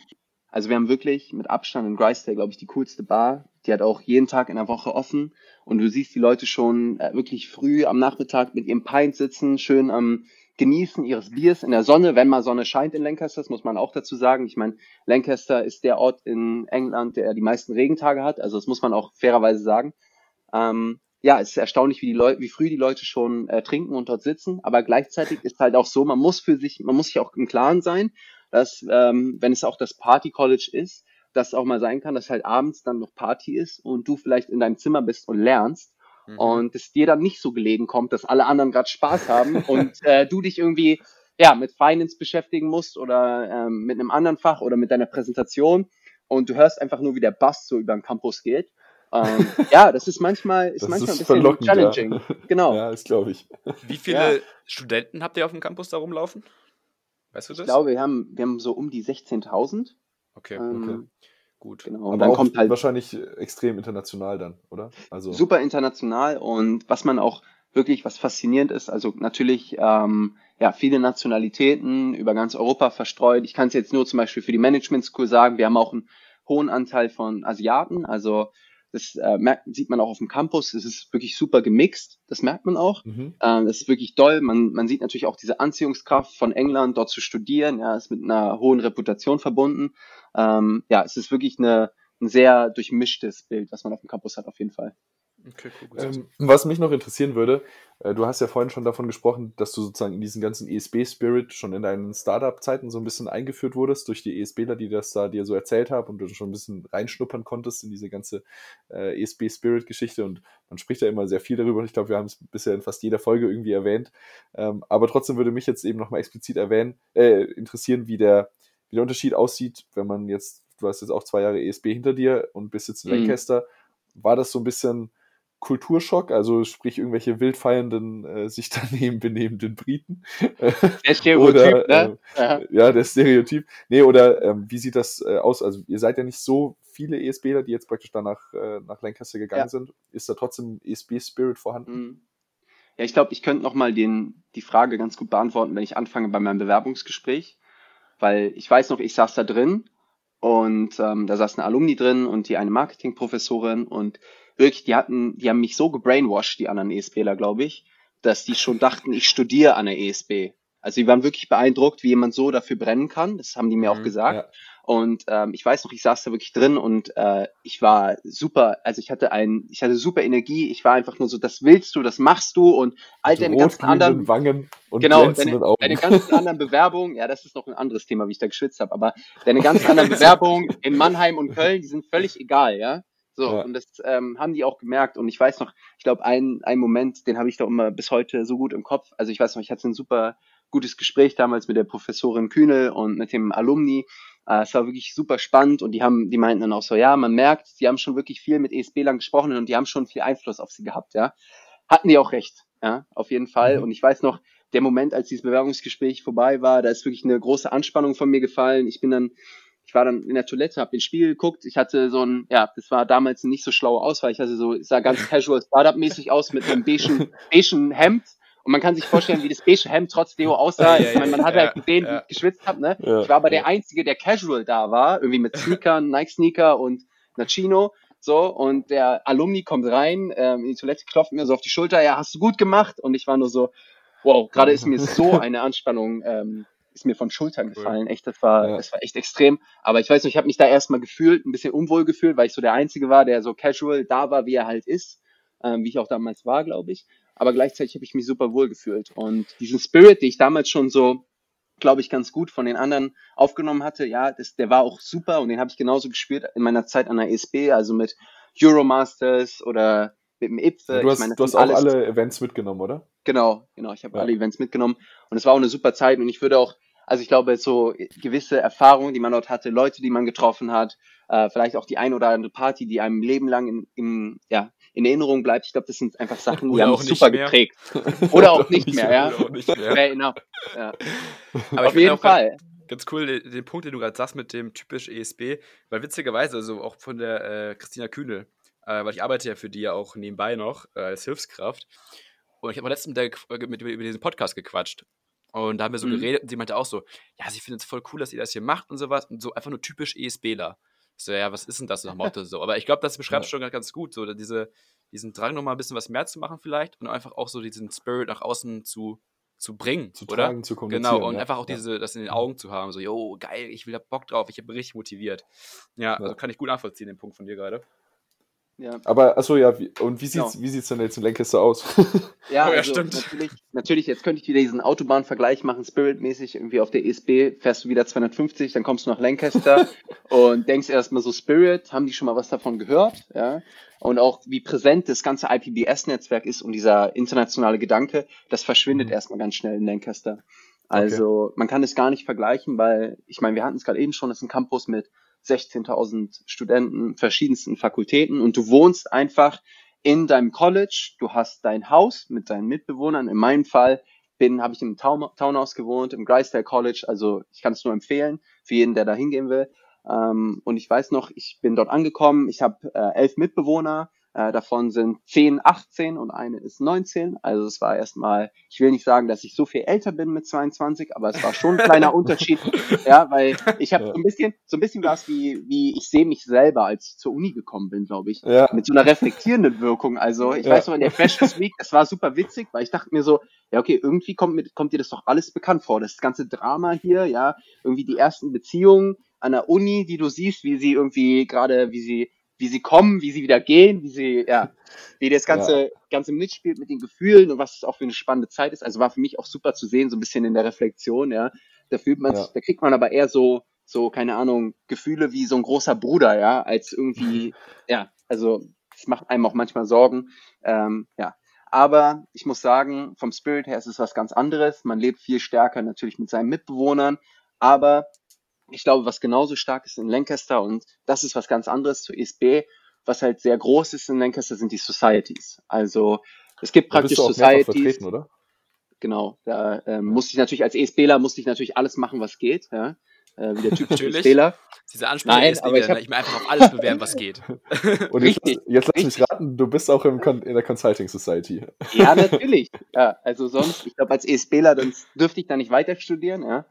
Also wir haben wirklich mit Abstand in Grisdale, glaube ich, die coolste Bar. Die hat auch jeden Tag in der Woche offen. Und du siehst die Leute schon äh, wirklich früh am Nachmittag mit ihrem Pint sitzen, schön am Genießen ihres Biers in der Sonne, wenn mal Sonne scheint in Lancaster, das muss man auch dazu sagen. Ich meine, Lancaster ist der Ort in England, der die meisten Regentage hat. Also das muss man auch fairerweise sagen. Ähm, ja, es ist erstaunlich, wie die Leute, wie früh die Leute schon äh, trinken und dort sitzen. Aber gleichzeitig ist halt auch so, man muss für sich, man muss sich auch im Klaren sein, dass ähm, wenn es auch das Party College ist, dass auch mal sein kann, dass halt abends dann noch Party ist und du vielleicht in deinem Zimmer bist und lernst mhm. und es dir dann nicht so gelegen kommt, dass alle anderen gerade Spaß haben und äh, du dich irgendwie ja mit Finance beschäftigen musst oder ähm, mit einem anderen Fach oder mit deiner Präsentation und du hörst einfach nur, wie der Bass so über den Campus geht ähm, ja, das ist manchmal, ist manchmal ist ein bisschen challenging. Ja. Genau. Ja, das glaube ich. Wie viele ja. Studenten habt ihr auf dem Campus da rumlaufen? Weißt du das? Ich glaube, wir haben, wir haben so um die 16.000. Okay, ähm, okay. Gut. Genau. Und dann kommt halt wahrscheinlich extrem international dann, oder? Also super international und was man auch wirklich was faszinierend ist, also natürlich ähm, ja viele Nationalitäten über ganz Europa verstreut. Ich kann es jetzt nur zum Beispiel für die Management School sagen, wir haben auch einen hohen Anteil von Asiaten, also das äh, merkt, sieht man auch auf dem Campus. Es ist wirklich super gemixt. Das merkt man auch. Mhm. Ähm, das ist wirklich toll. Man, man sieht natürlich auch diese Anziehungskraft von England, dort zu studieren. Ja, ist mit einer hohen Reputation verbunden. Ähm, ja, es ist wirklich eine, ein sehr durchmischtes Bild, was man auf dem Campus hat, auf jeden Fall. Okay, cool. Ähm, was mich noch interessieren würde, äh, du hast ja vorhin schon davon gesprochen, dass du sozusagen in diesen ganzen ESB-Spirit schon in deinen Startup-Zeiten so ein bisschen eingeführt wurdest durch die ESBler, die das da dir so erzählt haben und du schon ein bisschen reinschnuppern konntest in diese ganze äh, ESB-Spirit-Geschichte und man spricht ja immer sehr viel darüber und ich glaube, wir haben es bisher in fast jeder Folge irgendwie erwähnt. Ähm, aber trotzdem würde mich jetzt eben nochmal explizit erwähnen, äh, interessieren, wie der, wie der Unterschied aussieht, wenn man jetzt, du hast jetzt auch zwei Jahre ESB hinter dir und bist jetzt in mhm. Lancaster. War das so ein bisschen Kulturschock, also sprich irgendwelche wildfeiernden, äh, sich daneben benehmenden Briten. Der Stereotyp, oder, ne? Äh, ja. der Stereotyp. Nee, oder ähm, wie sieht das äh, aus? Also ihr seid ja nicht so viele ESBler, die jetzt praktisch danach äh, nach Lancaster gegangen ja. sind. Ist da trotzdem ESB-Spirit vorhanden? Mhm. Ja, ich glaube, ich könnte nochmal die Frage ganz gut beantworten, wenn ich anfange bei meinem Bewerbungsgespräch. Weil ich weiß noch, ich saß da drin und ähm, da saß eine Alumni drin und die eine Marketingprofessorin und wirklich, die hatten, die haben mich so gebrainwashed, die anderen ESBler, glaube ich, dass die schon dachten, ich studiere an der ESB. Also die waren wirklich beeindruckt, wie jemand so dafür brennen kann. Das haben die mir mhm, auch gesagt. Ja. Und ähm, ich weiß noch, ich saß da wirklich drin und äh, ich war super, also ich hatte ein, ich hatte super Energie, ich war einfach nur so, das willst du, das machst du und all deine ganzen anderen Wangen und genau, deine, deine ganzen anderen Bewerbungen, ja, das ist noch ein anderes Thema, wie ich da geschwitzt habe, aber deine ganzen anderen Bewerbungen in Mannheim und Köln, die sind völlig egal, ja. So, ja. und das ähm, haben die auch gemerkt. Und ich weiß noch, ich glaube, ein, ein Moment, den habe ich doch immer bis heute so gut im Kopf. Also ich weiß noch, ich hatte ein super gutes Gespräch damals mit der Professorin Kühnel und mit dem Alumni. Äh, es war wirklich super spannend und die haben, die meinten dann auch so, ja, man merkt, die haben schon wirklich viel mit ESB-Lern gesprochen und die haben schon viel Einfluss auf sie gehabt, ja. Hatten die auch recht, ja, auf jeden Fall. Mhm. Und ich weiß noch, der Moment, als dieses Bewerbungsgespräch vorbei war, da ist wirklich eine große Anspannung von mir gefallen. Ich bin dann, ich war dann in der Toilette, habe den Spiegel geguckt. Ich hatte so ein, ja, das war damals nicht so schlaue Auswahl. Ich hatte so, ich sah ganz casual Startup-mäßig aus mit einem beigen, beigen Hemd und man kann sich vorstellen, wie das beige Hemd trotz Deo aussah. ich meine, man hat halt gesehen, wie ich geschwitzt habe. Ne? ich war aber der Einzige, der casual da war, irgendwie mit Sneakern, Nike-Sneaker und einer Chino. So, und der Alumni kommt rein, ähm, in die Toilette, klopft mir so auf die Schulter, ja, hast du gut gemacht. Und ich war nur so, wow, gerade ist mir so eine Anspannung, ähm, ist mir von Schultern gefallen. Echt, das war, ja. das war echt extrem. Aber ich weiß nicht, ich habe mich da erstmal gefühlt, ein bisschen unwohl gefühlt, weil ich so der Einzige war, der so casual da war, wie er halt ist, ähm, wie ich auch damals war, glaube ich aber gleichzeitig habe ich mich super wohl gefühlt. Und diesen Spirit, den ich damals schon so, glaube ich, ganz gut von den anderen aufgenommen hatte, ja, das, der war auch super und den habe ich genauso gespürt in meiner Zeit an der ESB, also mit Euromasters oder mit dem IPFE. Du hast, ich mein, du hast auch alles, alle Events mitgenommen, oder? Genau, genau, ich habe ja. alle Events mitgenommen und es war auch eine super Zeit und ich würde auch, also ich glaube, so gewisse Erfahrungen, die man dort hatte, Leute, die man getroffen hat, äh, vielleicht auch die ein oder andere Party, die einem Leben lang in, in, ja, in Erinnerung bleibt. Ich glaube, das sind einfach Sachen, die haben mich super mehr. geprägt. Oder auch nicht mehr, ja. Oder auch nicht mehr. Fair enough. Ja. Aber Auf jeden Fall. Ganz cool, den, den, Punkt, den du gerade sagst mit dem typisch ESB, weil witzigerweise, also auch von der äh, Christina Kühnel, äh, weil ich arbeite ja für die ja auch nebenbei noch äh, als Hilfskraft. Und ich habe letztens mit, der, mit, über diesen Podcast gequatscht. Und da haben wir so mhm. geredet und sie meinte auch so, ja, sie findet es voll cool, dass ihr das hier macht und sowas. Und so einfach nur typisch ESBler. So, ja, was ist denn das nach Motto so? Aber ich glaube, das beschreibt ja. schon ganz gut, so diese, diesen Drang nochmal ein bisschen was mehr zu machen vielleicht und einfach auch so diesen Spirit nach außen zu, zu bringen, zu oder? Tragen, zu kommunizieren. Genau, und ja. einfach auch diese, das in den Augen zu haben, so, yo, geil, ich will da Bock drauf, ich bin richtig motiviert. Ja, also kann ich gut nachvollziehen, den Punkt von dir gerade. Ja. Aber, achso, ja, wie, und wie sieht's, genau. wie sieht's denn jetzt in Lancaster aus? ja, oh, ja also, stimmt. Natürlich, natürlich, jetzt könnte ich wieder diesen Autobahnvergleich machen, Spirit-mäßig, irgendwie auf der ESB fährst du wieder 250, dann kommst du nach Lancaster und denkst erstmal so, Spirit, haben die schon mal was davon gehört, ja? Und auch wie präsent das ganze IPBS-Netzwerk ist und dieser internationale Gedanke, das verschwindet mhm. erstmal ganz schnell in Lancaster. Also okay. man kann es gar nicht vergleichen, weil, ich meine, wir hatten es gerade eben schon, das ist ein Campus mit 16.000 Studenten, verschiedensten Fakultäten und du wohnst einfach in deinem College, du hast dein Haus mit deinen Mitbewohnern. In meinem Fall habe ich im Town, Townhouse gewohnt, im Greisdale College, also ich kann es nur empfehlen für jeden, der da hingehen will. Ähm, und ich weiß noch, ich bin dort angekommen, ich habe äh, elf Mitbewohner, äh, davon sind 10, 18 und eine ist 19. Also es war erstmal, ich will nicht sagen, dass ich so viel älter bin mit 22, aber es war schon ein kleiner Unterschied. Ja, weil ich habe ja. so ein bisschen, so ein bisschen was wie, wie ich sehe mich selber, als ich zur Uni gekommen bin, glaube ich. Ja. Mit so einer reflektierenden Wirkung. Also ich ja. weiß noch, in der Freshers Week, es war super witzig, weil ich dachte mir so, ja, okay, irgendwie kommt, mir, kommt dir das doch alles bekannt vor. Das ganze Drama hier, ja, irgendwie die ersten Beziehungen an der Uni, die du siehst, wie sie irgendwie gerade, wie sie wie sie kommen, wie sie wieder gehen, wie sie, ja, wie das ganze, ja. ganze mitspielt mit den Gefühlen und was es auch für eine spannende Zeit ist. Also war für mich auch super zu sehen, so ein bisschen in der Reflexion, ja. Da fühlt man ja. sich, da kriegt man aber eher so, so, keine Ahnung, Gefühle wie so ein großer Bruder, ja, als irgendwie, ja, also, es macht einem auch manchmal Sorgen, ähm, ja. Aber ich muss sagen, vom Spirit her ist es was ganz anderes. Man lebt viel stärker natürlich mit seinen Mitbewohnern, aber ich glaube, was genauso stark ist in Lancaster und das ist was ganz anderes zur ESB, was halt sehr groß ist in Lancaster, sind die Societies. Also es gibt Da bist praktisch du auch Societies. vertreten, oder? Genau, da ähm, musste ich natürlich als ESBler musste ich natürlich alles machen, was geht, ja. Äh, wie der typische Natürlich. ESBler. Diese Ansprache Nein, ist aber ich nicht, hab- ich mir einfach auf alles bewerben, was geht. Und jetzt, Richtig, jetzt lass mich raten, du bist auch im Con in der Consulting Society. Ja, natürlich. Ja, also sonst, ich glaube, als ESBler, dann dürfte ich da nicht weiter studieren, ja.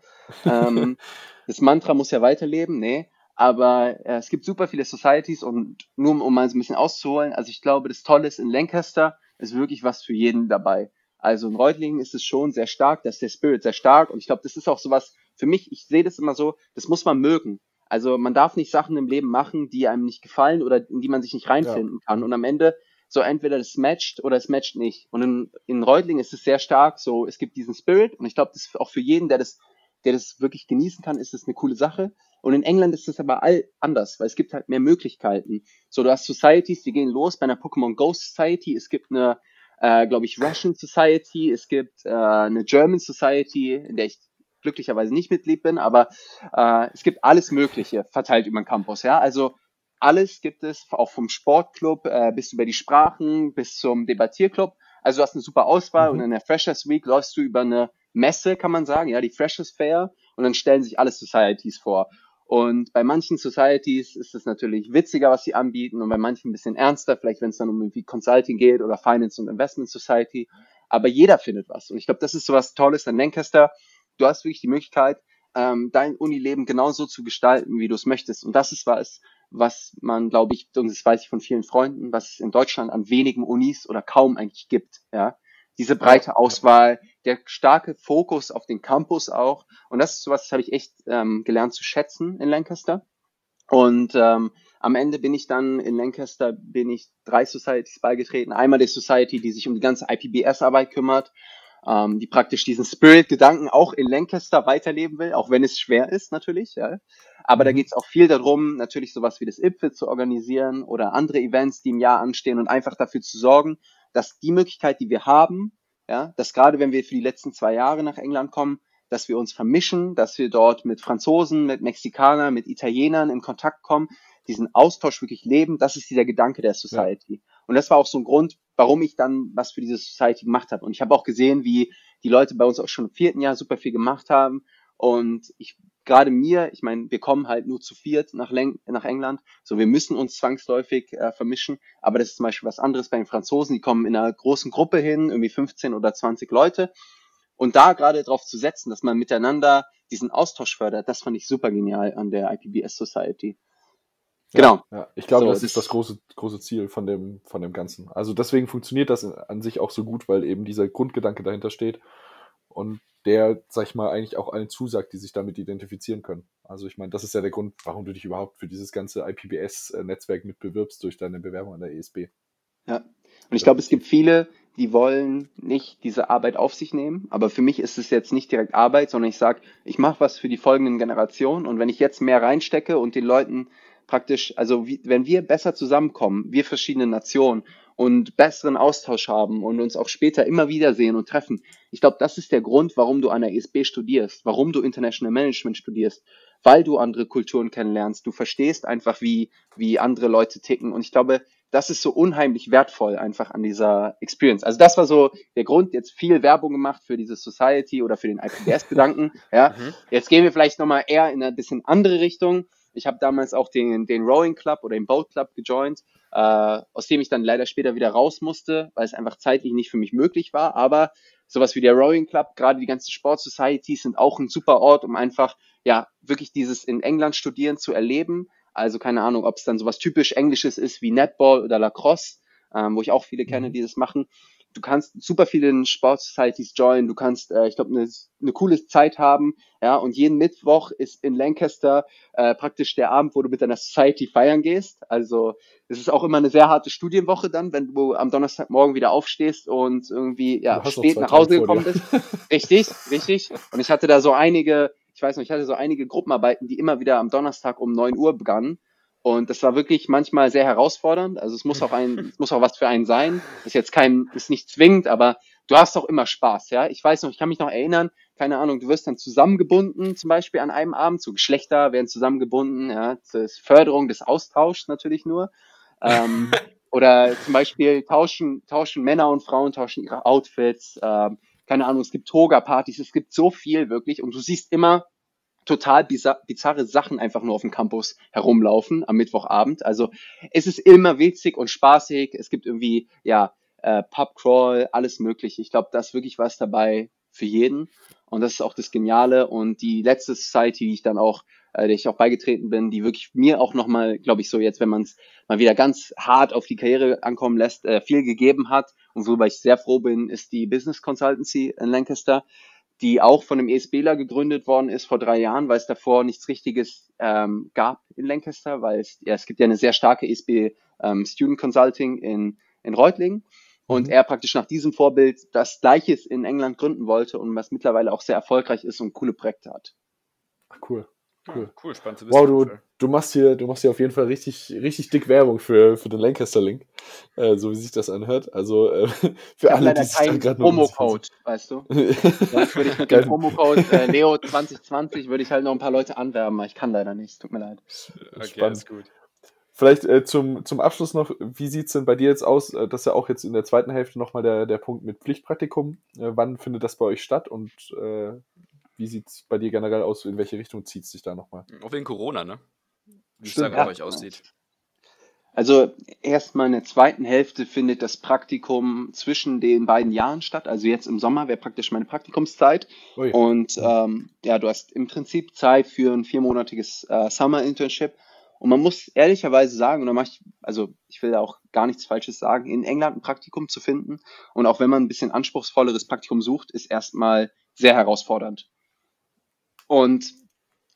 Ähm, das Mantra muss ja weiterleben, nee. Aber äh, es gibt super viele Societies und nur um, mal so ein bisschen auszuholen, also ich glaube, das Tolle ist in Lancaster, ist wirklich was für jeden dabei. Also in Reutlingen ist es schon sehr stark, da ist der Spirit sehr stark und ich glaube, das ist auch sowas, für mich, ich sehe das immer so, das muss man mögen. Also man darf nicht Sachen im Leben machen, die einem nicht gefallen oder in die man sich nicht reinfinden kann. Und am Ende so entweder das matcht oder es matcht nicht. Und in, in Reutlingen ist es sehr stark so, es gibt diesen Spirit und ich glaube, das ist auch für jeden, der das, der das wirklich genießen kann, ist das eine coole Sache. Und in England ist das aber all anders, weil es gibt halt mehr Möglichkeiten. So, du hast Societies, die gehen los bei einer Pokémon Go Society, es gibt eine, äh, glaube ich, Russian Society, es gibt äh, eine German Society, in der ich glücklicherweise nicht Mitglied bin, aber äh, es gibt alles Mögliche verteilt über den Campus, ja. Also alles gibt es, auch vom Sportclub äh, bis über die Sprachen, bis zum Debattierclub. Also du hast eine super Auswahl Mhm. und in der Freshers Week läufst du über eine Messe, kann man sagen, ja, die Freshers Fair und dann stellen sich alle Societies vor. Und bei manchen Societies ist es natürlich witziger, was sie anbieten und bei manchen ein bisschen ernster, vielleicht wenn es dann um irgendwie Consulting geht oder Finance und Investment Society. Aber jeder findet was. Und ich glaube, das ist so was Tolles an Lancaster. Du hast wirklich die Möglichkeit, ähm, dein Unileben genauso zu gestalten, wie du es möchtest. Und das ist was, was man, glaube ich, und das weiß ich von vielen Freunden, was es in Deutschland an wenigen Unis oder kaum eigentlich gibt. Ja, diese breite Auswahl, der starke Fokus auf den Campus auch. Und das ist sowas, das habe ich echt ähm, gelernt zu schätzen in Lancaster. Und ähm, am Ende bin ich dann in Lancaster bin ich drei Societies beigetreten. Einmal die Society, die sich um die ganze IPBS-Arbeit kümmert, ähm, die praktisch diesen Spirit-Gedanken auch in Lancaster weiterleben will, auch wenn es schwer ist natürlich. Ja. Aber da Mhm. geht es auch viel darum, natürlich sowas wie das IPFIT zu organisieren oder andere Events, die im Jahr anstehen und einfach dafür zu sorgen, dass die Möglichkeit, die wir haben, ja, dass gerade wenn wir für die letzten zwei Jahre nach England kommen, dass wir uns vermischen, dass wir dort mit Franzosen, mit Mexikanern, mit Italienern in Kontakt kommen, diesen Austausch wirklich leben, das ist dieser Gedanke der Society. Und das war auch so ein Grund, warum ich dann was für diese Society gemacht habe. Und ich habe auch gesehen, wie die Leute bei uns auch schon im vierten Jahr super viel gemacht haben. Und ich gerade mir, ich meine, wir kommen halt nur zu viert nach, Len nach England, so wir müssen uns zwangsläufig äh, vermischen. Aber das ist zum Beispiel was anderes bei den Franzosen, die kommen in einer großen Gruppe hin, irgendwie 15 oder 20 Leute. Und da gerade drauf zu setzen, dass man miteinander diesen Austausch fördert, das fand ich super genial an der IPBS Society. Genau. Ja, ich glaube, So, das das- ist das große, große Ziel von dem, von dem Ganzen. Also deswegen funktioniert das an sich auch so gut, weil eben dieser Grundgedanke dahinter steht und der, sag ich mal, eigentlich auch allen zusagt, die sich damit identifizieren können. Also ich meine, das ist ja der Grund, warum du dich überhaupt für dieses ganze IPBS-Netzwerk mit bewirbst durch deine Bewerbung an der ESB. Ja. Und ich glaube, es gibt viele, die wollen nicht diese Arbeit auf sich nehmen. Aber für mich ist es jetzt nicht direkt Arbeit, sondern ich sage, ich mache was für die folgenden Generationen. Und wenn ich jetzt mehr reinstecke und den Leuten praktisch, also wie, wenn wir besser zusammenkommen, wir verschiedene Nationen und besseren Austausch haben und uns auch später immer wiedersehen und treffen, ich glaube, das ist der Grund, warum du an der ESB studierst, warum du International Management studierst, weil du andere Kulturen kennenlernst. Du verstehst einfach, wie, wie andere Leute ticken. Und ich glaube, das ist so unheimlich wertvoll einfach an dieser Experience. Also das war so der Grund, jetzt viel Werbung gemacht für diese Society oder für den IPBS-Gedanken. ja. Mhm. Jetzt gehen wir vielleicht nochmal eher in eine bisschen andere Richtung. Ich habe damals auch den, den Rowing Club oder den Boat Club gejoint, äh, aus dem ich dann leider später wieder raus musste, weil es einfach zeitlich nicht für mich möglich war. Aber sowas wie der Rowing Club, gerade die ganzen Sport Societies sind auch ein super Ort, um einfach ja wirklich dieses in England studieren zu erleben. Also keine Ahnung, ob es dann sowas typisch Englisches ist wie Netball oder Lacrosse, ähm, wo ich auch viele kenne, Mhm. die das machen. Du kannst super viele Sport Societies joinen, du kannst, äh, ich glaube, eine ne coole Zeit haben, ja, und jeden Mittwoch ist in Lancaster äh, praktisch der Abend, wo du mit deiner Society feiern gehst. Also es ist auch immer eine sehr harte Studienwoche dann, wenn du am Donnerstagmorgen wieder aufstehst und irgendwie ja spät nach Hause gekommen bist. Richtig, richtig. Und ich hatte da so einige, ich weiß noch, ich hatte so einige Gruppenarbeiten, die immer wieder am Donnerstag um 9 Uhr begannen. Und das war wirklich manchmal sehr herausfordernd. Also es muss auch ein, es muss auch was für einen sein. Ist jetzt kein, ist nicht zwingend, aber du hast auch immer Spaß, ja. Ich weiß noch, ich kann mich noch erinnern, keine Ahnung, du wirst dann zusammengebunden, zum Beispiel an einem Abend, so Geschlechter werden zusammengebunden, ja, zur Förderung des Austauschs natürlich nur. Ähm, oder zum Beispiel tauschen, tauschen Männer und Frauen, tauschen ihre Outfits. Ähm, keine Ahnung, es gibt Toga-Partys, es gibt so viel wirklich. Und du siehst immer total bizar bizarre Sachen einfach nur auf dem Campus herumlaufen am Mittwochabend. Also es ist immer witzig und spaßig. Es gibt irgendwie, ja, äh, Pubcrawl, alles mögliche. Ich glaube, da ist wirklich was dabei für jeden. Und das ist auch das Geniale. Und die letzte Society, die ich dann auch, äh, der ich auch beigetreten bin, die wirklich mir auch nochmal, glaube ich, so jetzt, wenn man es mal wieder ganz hart auf die Karriere ankommen lässt, äh, viel gegeben hat. Und worüber ich sehr froh bin, ist die Business Consultancy in Lancaster die auch von einem ESBler gegründet worden ist vor drei Jahren, weil es davor nichts Richtiges ähm, gab in Lancaster, weil es, ja, es gibt ja eine sehr starke ESB ähm, Student Consulting in, in Reutlingen und mhm. er praktisch nach diesem Vorbild das Gleiches in England gründen wollte und was mittlerweile auch sehr erfolgreich ist und coole Projekte hat. Cool. Cool. Cool, spannend zu wissen. Wow, du, du, machst hier, du machst hier auf jeden Fall richtig, richtig dick Werbung für, für den Lancaster-Link, äh, so wie sich das anhört. Also äh, für alle, die sich gerade Promo-Code, weißt du? Sonst würde ich mit dem Promo-Code äh, Leo 2020 würde ich halt noch ein paar Leute anwerben, aber ich kann leider nicht. Tut mir leid. Okay, Spannend. ist gut. Vielleicht äh, zum, zum Abschluss noch, wie sieht es denn bei dir jetzt aus? Äh, das ist ja auch jetzt in der zweiten Hälfte nochmal der, der Punkt mit Pflichtpraktikum. Äh, wann findet das bei euch statt und äh, wie sieht es bei dir generell aus? In welche Richtung zieht es sich da nochmal? Auch wegen Corona, ne? Wie es da bei euch aussieht. Also erstmal in der zweiten Hälfte findet das Praktikum zwischen den beiden Jahren statt. Also jetzt im Sommer wäre praktisch meine Praktikumszeit. Ui. Und ähm, ja, du hast im Prinzip Zeit für ein viermonatiges äh, Summer-Internship. Und man muss ehrlicherweise sagen, und da mache ich, also ich will da auch gar nichts Falsches sagen, in England ein Praktikum zu finden und auch wenn man ein bisschen anspruchsvolleres Praktikum sucht, ist erstmal sehr herausfordernd und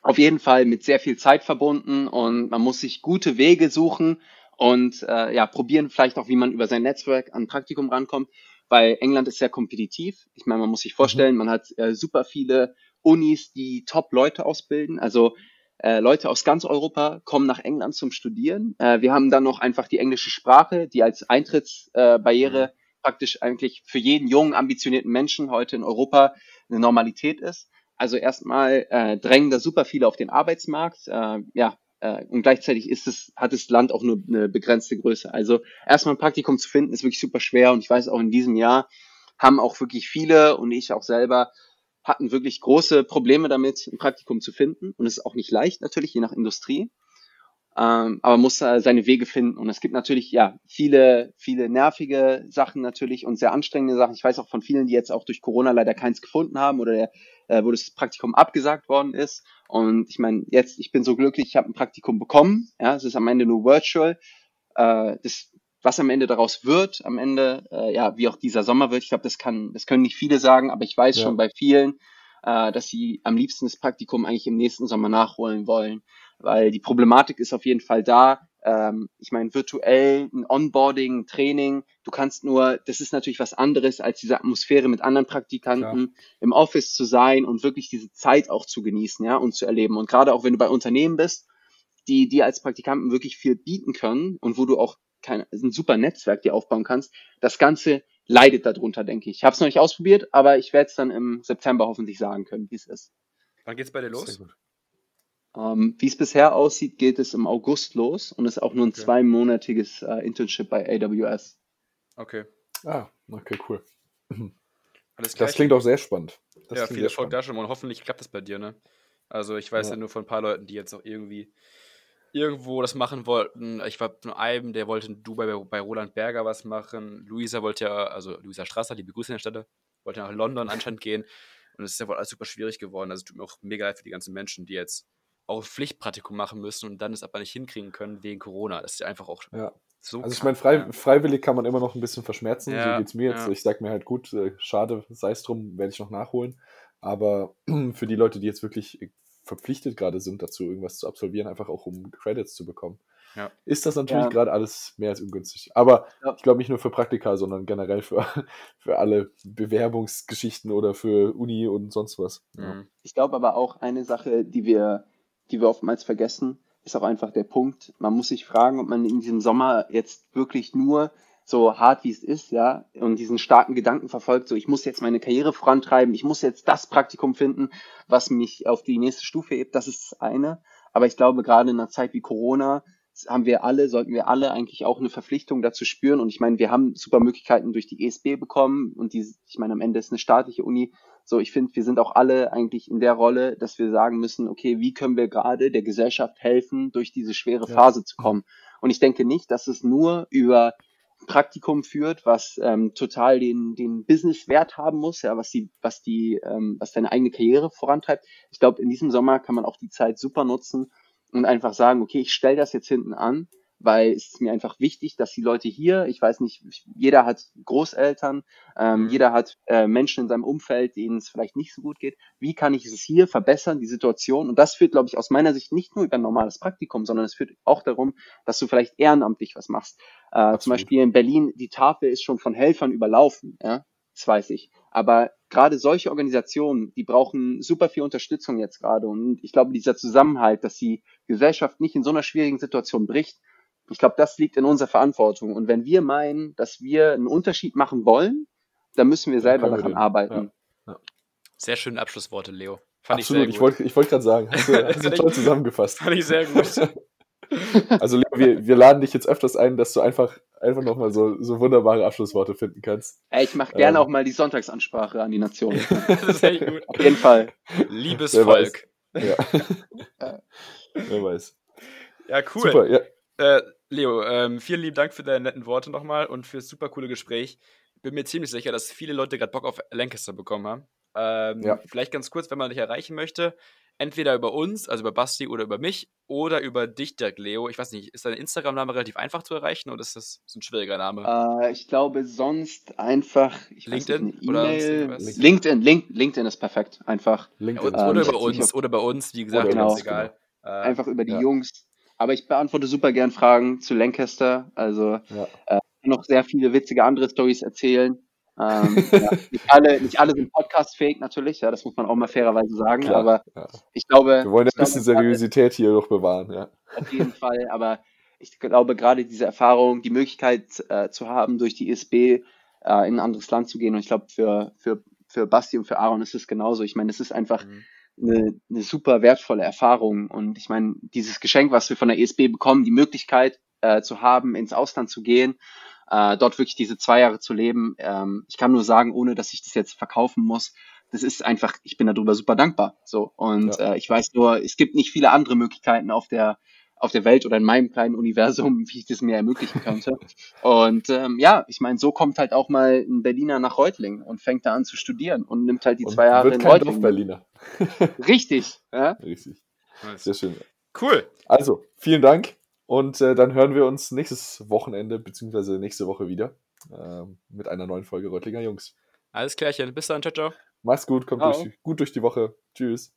auf jeden Fall mit sehr viel Zeit verbunden und man muss sich gute Wege suchen und äh, ja, probieren vielleicht auch, wie man über sein Netzwerk an Praktikum rankommt, weil England ist sehr kompetitiv. Ich meine, man muss sich vorstellen, mhm. man hat äh, super viele Unis, die Top-Leute ausbilden. Also äh, Leute aus ganz Europa kommen nach England zum Studieren. Äh, wir haben dann noch einfach die englische Sprache, die als Eintrittsbarriere äh, praktisch eigentlich für jeden jungen, ambitionierten Menschen heute in Europa eine Normalität ist. Also erstmal äh, drängen da super viele auf den Arbeitsmarkt. Äh, ja, äh, und gleichzeitig ist es, hat das Land auch nur eine begrenzte Größe. Also erstmal ein Praktikum zu finden, ist wirklich super schwer. Und ich weiß auch in diesem Jahr haben auch wirklich viele und ich auch selber hatten wirklich große Probleme damit, ein Praktikum zu finden. Und es ist auch nicht leicht natürlich, je nach Industrie. Ähm, aber muss äh, seine Wege finden. Und es gibt natürlich ja viele, viele nervige Sachen natürlich und sehr anstrengende Sachen. Ich weiß auch von vielen, die jetzt auch durch Corona leider keins gefunden haben oder der äh, wo das Praktikum abgesagt worden ist. Und ich meine, jetzt, ich bin so glücklich, ich habe ein Praktikum bekommen. Ja, es ist am Ende nur virtual. Äh, das, was am Ende daraus wird, am Ende, äh, ja, wie auch dieser Sommer wird, ich glaube, das kann, das können nicht viele sagen, aber ich weiß ja. schon bei vielen, äh, dass sie am liebsten das Praktikum eigentlich im nächsten Sommer nachholen wollen, weil die Problematik ist auf jeden Fall da ähm, ich meine, virtuell ein Onboarding, ein Training, du kannst nur, das ist natürlich was anderes, als diese Atmosphäre mit anderen Praktikanten Klar. im Office zu sein und wirklich diese Zeit auch zu genießen, ja, und zu erleben. Und gerade auch wenn du bei Unternehmen bist, die dir als Praktikanten wirklich viel bieten können und wo du auch kein, ein super Netzwerk dir aufbauen kannst, das Ganze leidet darunter, denke ich. Ich habe es noch nicht ausprobiert, aber ich werde es dann im September hoffentlich sagen können, wie es ist. Wann geht's bei dir los? Ähm, Wie es bisher aussieht, geht es im August los und ist auch nur ein okay. zweimonatiges äh, Internship bei AWS. Okay. Ah, okay, cool. Alles das klingt auch sehr spannend. Das ja, viel Erfolg da schon und hoffentlich klappt das bei dir, ne? Also ich weiß ja. ja. nur von ein paar Leuten, die jetzt auch irgendwie irgendwo das machen wollten. Ich war von einem, der wollte in Dubai bei, bei Roland Berger was machen. Luisa wollte ja, also Luisa Strasser, die Begrüßung der Stelle, wollte nach London anscheinend gehen. Und es ist ja wohl alles super schwierig geworden. Also es tut mir auch mega leid für die ganzen Menschen, die jetzt auch Pflichtpraktikum machen müssen und dann es aber nicht hinkriegen können wegen Corona. Das ist ja einfach auch ja. so. Also ich meine, frei, freiwillig kann man immer noch ein bisschen verschmerzen, ja, so geht es mir jetzt. Ja. Ich sage mir halt gut, äh, schade, sei es drum, werde ich noch nachholen. Aber für die Leute, die jetzt wirklich verpflichtet gerade sind, dazu irgendwas zu absolvieren, einfach auch um Credits zu bekommen, ja. ist das natürlich ja. gerade alles mehr als ungünstig. Aber ja. ich glaube nicht nur für Praktika, sondern generell für, für alle Bewerbungsgeschichten oder für Uni und sonst was. Mhm. Ich glaube aber auch eine Sache, die wir die wir oftmals vergessen, ist auch einfach der Punkt, man muss sich fragen, ob man in diesem Sommer jetzt wirklich nur so hart wie es ist, ja, und diesen starken Gedanken verfolgt, so ich muss jetzt meine Karriere vorantreiben, ich muss jetzt das Praktikum finden, was mich auf die nächste Stufe hebt, das ist das eine. Aber ich glaube, gerade in einer Zeit wie Corona haben wir alle, sollten wir alle eigentlich auch eine Verpflichtung dazu spüren. Und ich meine, wir haben super Möglichkeiten durch die ESB bekommen und die, ich meine, am Ende ist eine staatliche Uni. So, ich finde, wir sind auch alle eigentlich in der Rolle, dass wir sagen müssen, okay, wie können wir gerade der Gesellschaft helfen, durch diese schwere Phase ja. zu kommen? Und ich denke nicht, dass es nur über Praktikum führt, was ähm, total den, den Business-Wert haben muss, ja, was die, was die, ähm, was deine eigene Karriere vorantreibt. Ich glaube, in diesem Sommer kann man auch die Zeit super nutzen, und einfach sagen, okay, ich stelle das jetzt hinten an, weil es ist mir einfach wichtig, dass die Leute hier, ich weiß nicht, jeder hat Großeltern, ähm, mhm. jeder hat äh, Menschen in seinem Umfeld, denen es vielleicht nicht so gut geht. Wie kann ich es hier verbessern, die Situation? Und das führt, glaube ich, aus meiner Sicht nicht nur über ein normales Praktikum, sondern es führt auch darum, dass du vielleicht ehrenamtlich was machst. Äh, zum Beispiel in Berlin, die Tafel ist schon von Helfern überlaufen, ja, das weiß ich. Aber gerade solche Organisationen, die brauchen super viel Unterstützung jetzt gerade. Und ich glaube, dieser Zusammenhalt, dass die Gesellschaft nicht in so einer schwierigen Situation bricht, ich glaube, das liegt in unserer Verantwortung. Und wenn wir meinen, dass wir einen Unterschied machen wollen, dann müssen wir selber daran arbeiten. Ja. Ja. Sehr schöne Abschlussworte, Leo. Fand Absolut, ich, ich wollte ich wollt gerade sagen, hast du, hast du toll zusammengefasst. Fand ich sehr gut. Also Leo, wir, wir laden dich jetzt öfters ein, dass du einfach, einfach nochmal so, so wunderbare Abschlussworte finden kannst. Ey, ich mache gerne ähm. auch mal die Sonntagsansprache an die Nation. das ist echt gut. Auf jeden Fall. Liebes Wer Volk. Weiß. Ja. Wer weiß. Ja, cool. Super, ja. Äh, Leo, ähm, vielen lieben Dank für deine netten Worte nochmal und für das super coole Gespräch. Bin mir ziemlich sicher, dass viele Leute gerade Bock auf Lancaster bekommen haben. Ähm, ja. Vielleicht ganz kurz, wenn man dich erreichen möchte, entweder über uns, also über Basti oder über mich, oder über dich, Dirk Leo. Ich weiß nicht, ist dein Instagram-Name relativ einfach zu erreichen oder ist das so ein schwieriger Name? Äh, ich glaube sonst einfach LinkedIn nicht, oder LinkedIn, Link, LinkedIn ist perfekt, einfach. LinkedIn. Ja, oder ähm, über uns, oder bei uns, wie gesagt, genau, ist egal. Genau. einfach über die ja. Jungs. Aber ich beantworte super gern Fragen zu Lancaster. Also ja. äh, noch sehr viele witzige andere Stories erzählen. Ähm, ja, nicht, alle, nicht alle sind podcastfähig natürlich, ja, das muss man auch mal fairerweise sagen, Klar, aber ja. ich glaube. Wir wollen ein bisschen glaube, Seriosität hier noch bewahren, ja. Auf jeden Fall, aber ich glaube gerade diese Erfahrung, die Möglichkeit äh, zu haben, durch die ISB äh, in ein anderes Land zu gehen und ich glaube für, für, für Basti und für Aaron ist es genauso. Ich meine, es ist einfach mhm. Eine, eine super wertvolle Erfahrung und ich meine, dieses Geschenk, was wir von der ISB bekommen, die Möglichkeit äh, zu haben, ins Ausland zu gehen äh, dort wirklich diese zwei Jahre zu leben. Ähm, ich kann nur sagen, ohne dass ich das jetzt verkaufen muss, das ist einfach, ich bin darüber super dankbar. So und ja. äh, ich weiß nur, es gibt nicht viele andere Möglichkeiten auf der auf der Welt oder in meinem kleinen Universum, wie ich das mir ermöglichen könnte. Und ähm, ja, ich meine, so kommt halt auch mal ein Berliner nach Reutling und fängt da an zu studieren und nimmt halt die und zwei Jahre wird in Reutling. Berliner. Richtig. Ja? Richtig. Sehr schön. Cool. Also, vielen Dank. Und äh, dann hören wir uns nächstes Wochenende beziehungsweise nächste Woche wieder äh, mit einer neuen Folge Reutlinger Jungs. Alles klärchen. Bis dann. Ciao, ciao. Mach's gut. Kommt durch, gut durch die Woche. Tschüss.